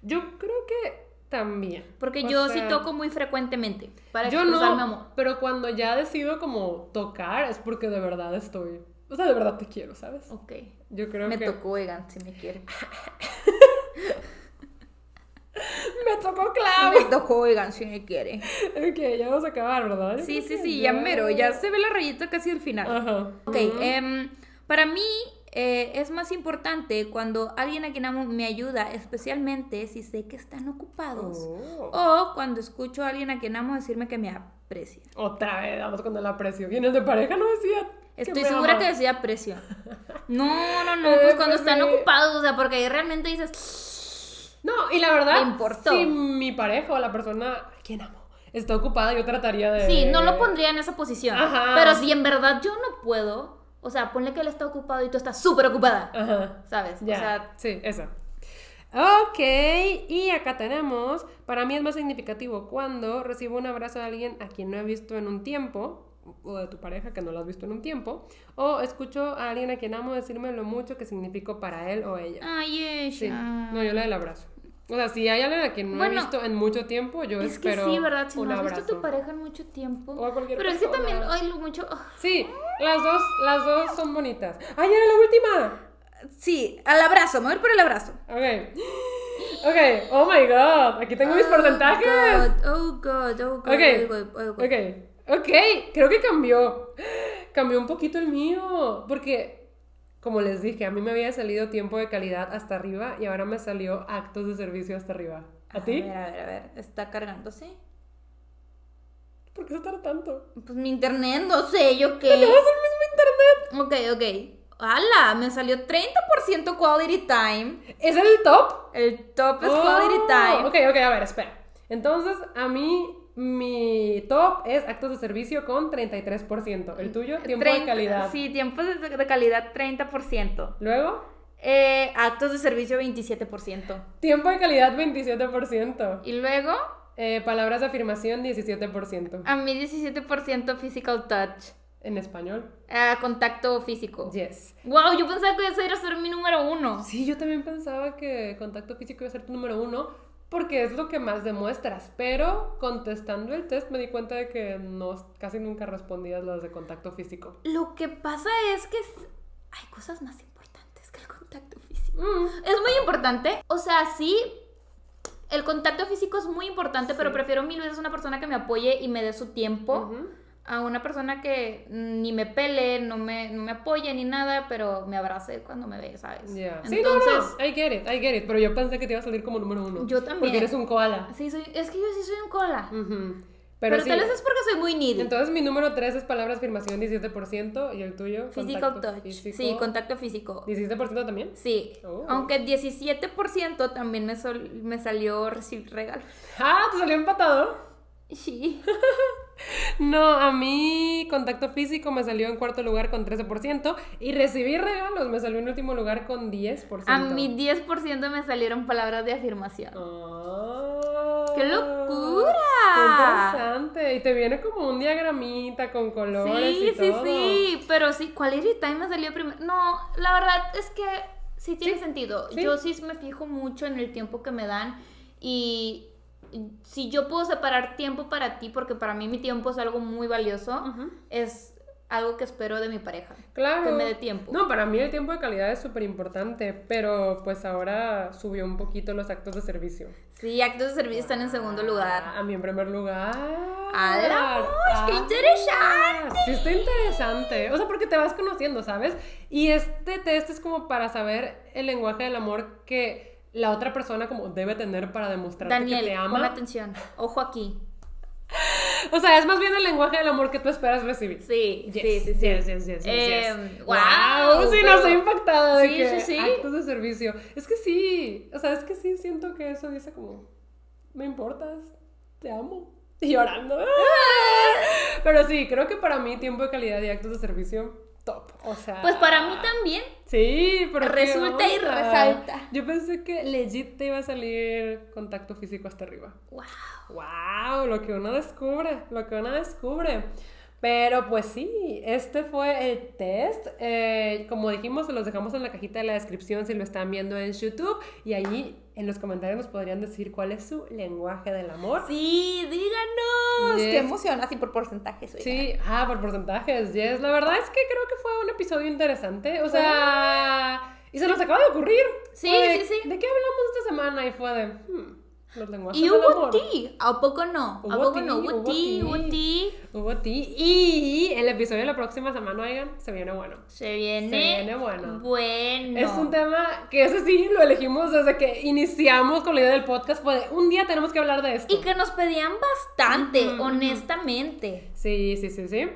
Speaker 2: yo creo que también.
Speaker 1: Porque
Speaker 2: O
Speaker 1: yo sí toco muy frecuentemente para
Speaker 2: Yo
Speaker 1: mi
Speaker 2: no,
Speaker 1: amor.
Speaker 2: pero cuando ya decido como tocar es porque de verdad estoy... O sea, de verdad te quiero, ¿sabes?
Speaker 1: Ok.
Speaker 2: Yo creo
Speaker 1: Me
Speaker 2: que...
Speaker 1: tocó, oigan, si me quiere.
Speaker 2: Me tocó
Speaker 1: Me
Speaker 2: clave.
Speaker 1: tocó, oigan, si me quiere.
Speaker 2: ok, ya vamos a acabar, ¿verdad? Yo
Speaker 1: Sí, sí, sí, ya mero, ya se ve la rayita casi al final.
Speaker 2: Ajá.
Speaker 1: Ok, em, para mí eh, es más importante cuando alguien a quien amo me ayuda, especialmente si sé que están ocupados.
Speaker 2: Oh.
Speaker 1: O cuando escucho a alguien a quien amo decirme que me aprecia.
Speaker 2: Otra vez, vamos con el aprecio. ¿Y en el de pareja no decía?
Speaker 1: Estoy segura
Speaker 2: ama?
Speaker 1: que decía aprecio. No, no, no,
Speaker 2: Eh,
Speaker 1: pues cuando
Speaker 2: pues
Speaker 1: están
Speaker 2: sí.
Speaker 1: ocupados, o sea, porque ahí realmente dices,
Speaker 2: No, y la verdad, si mi pareja o la persona a quien amo está ocupada, yo trataría de...
Speaker 1: sí, no lo pondría en esa posición.
Speaker 2: Ajá.
Speaker 1: Pero si en verdad yo no puedo, o sea, ponle que él está ocupado y tú estás súper ocupada,
Speaker 2: Ajá.
Speaker 1: ¿sabes?
Speaker 2: Ya,
Speaker 1: O sea,
Speaker 2: sí, eso. Ok, y acá tenemos, para mí es más significativo cuando recibo un abrazo de alguien a quien no he visto en un tiempo, o de tu pareja que no lo has visto en un tiempo, o escucho a alguien a quien amo decirme lo mucho que significo para él o ella.
Speaker 1: ay, ella.
Speaker 2: Sí, no, yo la del abrazo. O sea, si hay alguien a quien no
Speaker 1: Bueno,
Speaker 2: he visto en mucho tiempo, yo
Speaker 1: Es que
Speaker 2: espero
Speaker 1: sí, ¿verdad? Si
Speaker 2: un
Speaker 1: no has
Speaker 2: abrazo.
Speaker 1: visto a tu pareja en mucho tiempo.
Speaker 2: O a cualquier
Speaker 1: Pero es que
Speaker 2: persona.
Speaker 1: también, ay, lo mucho. ah.
Speaker 2: Sí, las dos, las dos son bonitas. ¡Ay, era la última!
Speaker 1: Sí, al abrazo, me voy por el abrazo.
Speaker 2: Ok. Ok, oh my god, aquí tengo mis porcentajes.
Speaker 1: Oh god, oh god,
Speaker 2: Ok.
Speaker 1: oh god, oh god.
Speaker 2: Ok, ok, creo que cambió. Cambió un poquito el mío. Porque, como les dije, a mí me había salido tiempo de calidad hasta arriba y ahora me salió actos de servicio hasta arriba. ¿A ti?
Speaker 1: ver, a ver, a ver. Está cargándose.
Speaker 2: ¿Por qué se tarda tanto?
Speaker 1: Pues mi internet, no sé, yo qué.
Speaker 2: Tenemos el mismo internet.
Speaker 1: Ok, ok. ¡Hala! Me salió 30% quality time.
Speaker 2: ¿Es el top?
Speaker 1: El top es
Speaker 2: Oh,
Speaker 1: quality time.
Speaker 2: Ok, ok, a ver, espera. Entonces, a mí, mi top es actos de servicio con 33%. El tuyo, tiempo de
Speaker 1: 30
Speaker 2: calidad.
Speaker 1: Sí, tiempo de, calidad 30%.
Speaker 2: Luego,
Speaker 1: Eh, actos de servicio 27%.
Speaker 2: tiempo de calidad 27%.
Speaker 1: Y luego,
Speaker 2: Eh, palabras de afirmación 17%.
Speaker 1: a mí 17% physical touch.
Speaker 2: En español.
Speaker 1: Ah, contacto físico.
Speaker 2: Yes.
Speaker 1: Wow, yo pensaba que ese iba a ser mi número uno.
Speaker 2: Sí, yo también pensaba que contacto físico iba a ser tu número uno, porque es lo que más demuestras. Pero contestando el test me di cuenta de que no, casi nunca respondías las de contacto físico.
Speaker 1: Lo que pasa es que hay cosas más importantes que el contacto físico.
Speaker 2: Mm,
Speaker 1: Es muy importante. O sea, sí, el contacto físico es muy importante, pero prefiero mil veces una persona que me apoye y me dé su tiempo. A una persona que ni me pele, no me, no me apoye ni nada, pero me abrace cuando me ve, ¿sabes?
Speaker 2: Ya. Sí, no,
Speaker 1: Entonces,
Speaker 2: no, I get it, I get it. Pero yo pensé que te iba a salir como número uno.
Speaker 1: Yo también.
Speaker 2: Porque eres un koala.
Speaker 1: sí, soy, es que yo sí soy un cola.
Speaker 2: Ujú.
Speaker 1: Pero,
Speaker 2: Pero, sí.
Speaker 1: tal vez es porque soy muy needy.
Speaker 2: Entonces mi número 3 es palabras afirmación 17% y el tuyo
Speaker 1: Physical touch.
Speaker 2: físico,
Speaker 1: Sí, contacto físico.
Speaker 2: 17% también.
Speaker 1: Sí.
Speaker 2: Oh.
Speaker 1: Aunque 17% también me, sol- me salió recibir regalos.
Speaker 2: Ah, te salió empatado.
Speaker 1: Sí.
Speaker 2: No, a mí contacto físico me salió en cuarto lugar con 13% y recibí regalos me salió en último lugar con 10%.
Speaker 1: A mi 10% me salieron palabras de afirmación.
Speaker 2: Ah,
Speaker 1: ¡Qué locura!
Speaker 2: Qué interesante. Y te viene como un diagramita con colores
Speaker 1: Sí,
Speaker 2: y
Speaker 1: sí,
Speaker 2: todo.
Speaker 1: sí. Pero sí, Quality Time me salió primero. No, la verdad es que sí tiene
Speaker 2: Sí,
Speaker 1: sentido.
Speaker 2: sí.
Speaker 1: Yo sí me fijo mucho en el tiempo que me dan y si yo puedo separar tiempo para ti, porque para mí mi tiempo es algo muy valioso, es algo que espero de mi pareja.
Speaker 2: Claro.
Speaker 1: Que me dé tiempo.
Speaker 2: No, para mí el tiempo de calidad es súper importante, pero pues ahora subió un poquito los actos de servicio.
Speaker 1: Sí, actos de servicio están en segundo lugar.
Speaker 2: A mí en primer lugar.
Speaker 1: ¡Hala, mosh! ¡Qué
Speaker 2: Ah,
Speaker 1: interesante!
Speaker 2: Sí, está interesante. O sea, porque te vas conociendo, ¿sabes? Y este test es como para saber el lenguaje del amor que la otra persona como debe tener para demostrarte
Speaker 1: Daniel,
Speaker 2: que te ama.
Speaker 1: pon atención. Ojo aquí.
Speaker 2: O sea, es más bien el lenguaje del amor que tú esperas recibir.
Speaker 1: Sí,
Speaker 2: Yes,
Speaker 1: sí, sí, sí.
Speaker 2: yes, yes,
Speaker 1: Eh, wow,
Speaker 2: Wow, sí, no
Speaker 1: pero-
Speaker 2: estoy impactada de
Speaker 1: Sí,
Speaker 2: que
Speaker 1: sí, sí.
Speaker 2: actos de servicio. Es que sí, o sea, es que sí siento que eso dice como, me importas, te amo. Y llorando. Pero sí, creo que para mí tiempo de calidad y actos de servicio, top. O sea...
Speaker 1: Pues para mí también.
Speaker 2: Sí, pero
Speaker 1: Resulta y resalta.
Speaker 2: Yo pensé que legit te iba a salir contacto físico hasta arriba.
Speaker 1: Wow.
Speaker 2: ¡Wow! Lo que uno descubre, lo que uno descubre. Pero pues sí, este fue el test. Eh, como dijimos, se los dejamos en la cajita de la descripción si lo están viendo en YouTube. Y allí en los comentarios nos podrían decir cuál es su lenguaje del amor.
Speaker 1: Sí, díganos.
Speaker 2: Yes.
Speaker 1: Qué emoción, así por porcentajes. oigan.
Speaker 2: Sí, ah, por porcentajes, yes. La verdad es que creo que fue un episodio interesante. O sea, y se nos acaba de ocurrir.
Speaker 1: Sí,
Speaker 2: de,
Speaker 1: sí, sí.
Speaker 2: ¿De qué hablamos esta semana? Y fue de, hmm, los lenguajes
Speaker 1: Y hubo ti. ¿A poco no? ¿A poco no? Hubo ti, hubo ti.
Speaker 2: Hubo ti. Y el episodio de la próxima semana, oigan, se viene bueno.
Speaker 1: Se viene.
Speaker 2: Se viene bueno.
Speaker 1: Bueno.
Speaker 2: Es un tema que ese sí lo elegimos desde que iniciamos con la idea del podcast. De, un día tenemos que hablar de esto.
Speaker 1: Y que nos pedían bastante, honestamente.
Speaker 2: Sí, sí, sí, sí.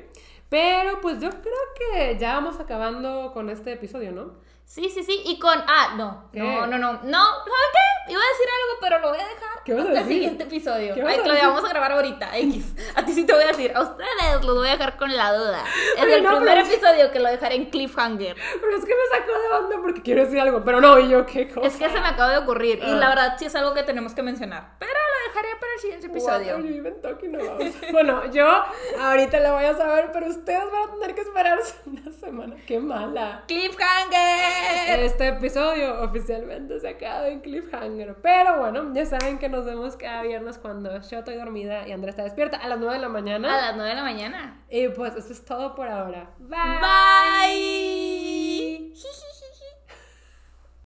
Speaker 2: Pero pues yo creo que ya vamos acabando con este episodio, ¿no?
Speaker 1: Sí, sí, sí. Y con. Ah, no.
Speaker 2: ¿Qué?
Speaker 1: No, no, no. No, ¿sabes qué? Iba a decir algo, pero lo voy a dejar
Speaker 2: ¿Qué vas a
Speaker 1: hasta el
Speaker 2: decir?
Speaker 1: siguiente episodio.
Speaker 2: ¿Qué vas
Speaker 1: Ay,
Speaker 2: a
Speaker 1: Claudia,
Speaker 2: decir?
Speaker 1: vamos a grabar ahorita. X. A ti sí te voy a decir. A ustedes los voy a dejar con la duda. Es
Speaker 2: Oye,
Speaker 1: el
Speaker 2: no,
Speaker 1: primer
Speaker 2: pero
Speaker 1: episodio que lo dejaré en cliffhanger.
Speaker 2: Pero es que me sacó de onda porque quiero decir algo. Pero no, y yo, ¿qué cosa?
Speaker 1: Es que se me acaba de ocurrir. Y
Speaker 2: Ah.
Speaker 1: la verdad sí es algo que tenemos que mencionar. Pero lo dejaré para el siguiente
Speaker 2: What
Speaker 1: episodio.
Speaker 2: are you even talking about? bueno, yo ahorita lo voy a saber, pero ustedes van a tener que esperarse una semana. ¡Qué mala!
Speaker 1: ¡Cliffhanger!
Speaker 2: Este episodio oficialmente se acaba en cliffhanger. Pero bueno, ya saben que nos vemos cada viernes cuando yo estoy dormida y Andrea está despierta a las 9 de la mañana.
Speaker 1: A las 9 de la mañana.
Speaker 2: Y pues eso es todo por ahora. Bye.
Speaker 1: Bye.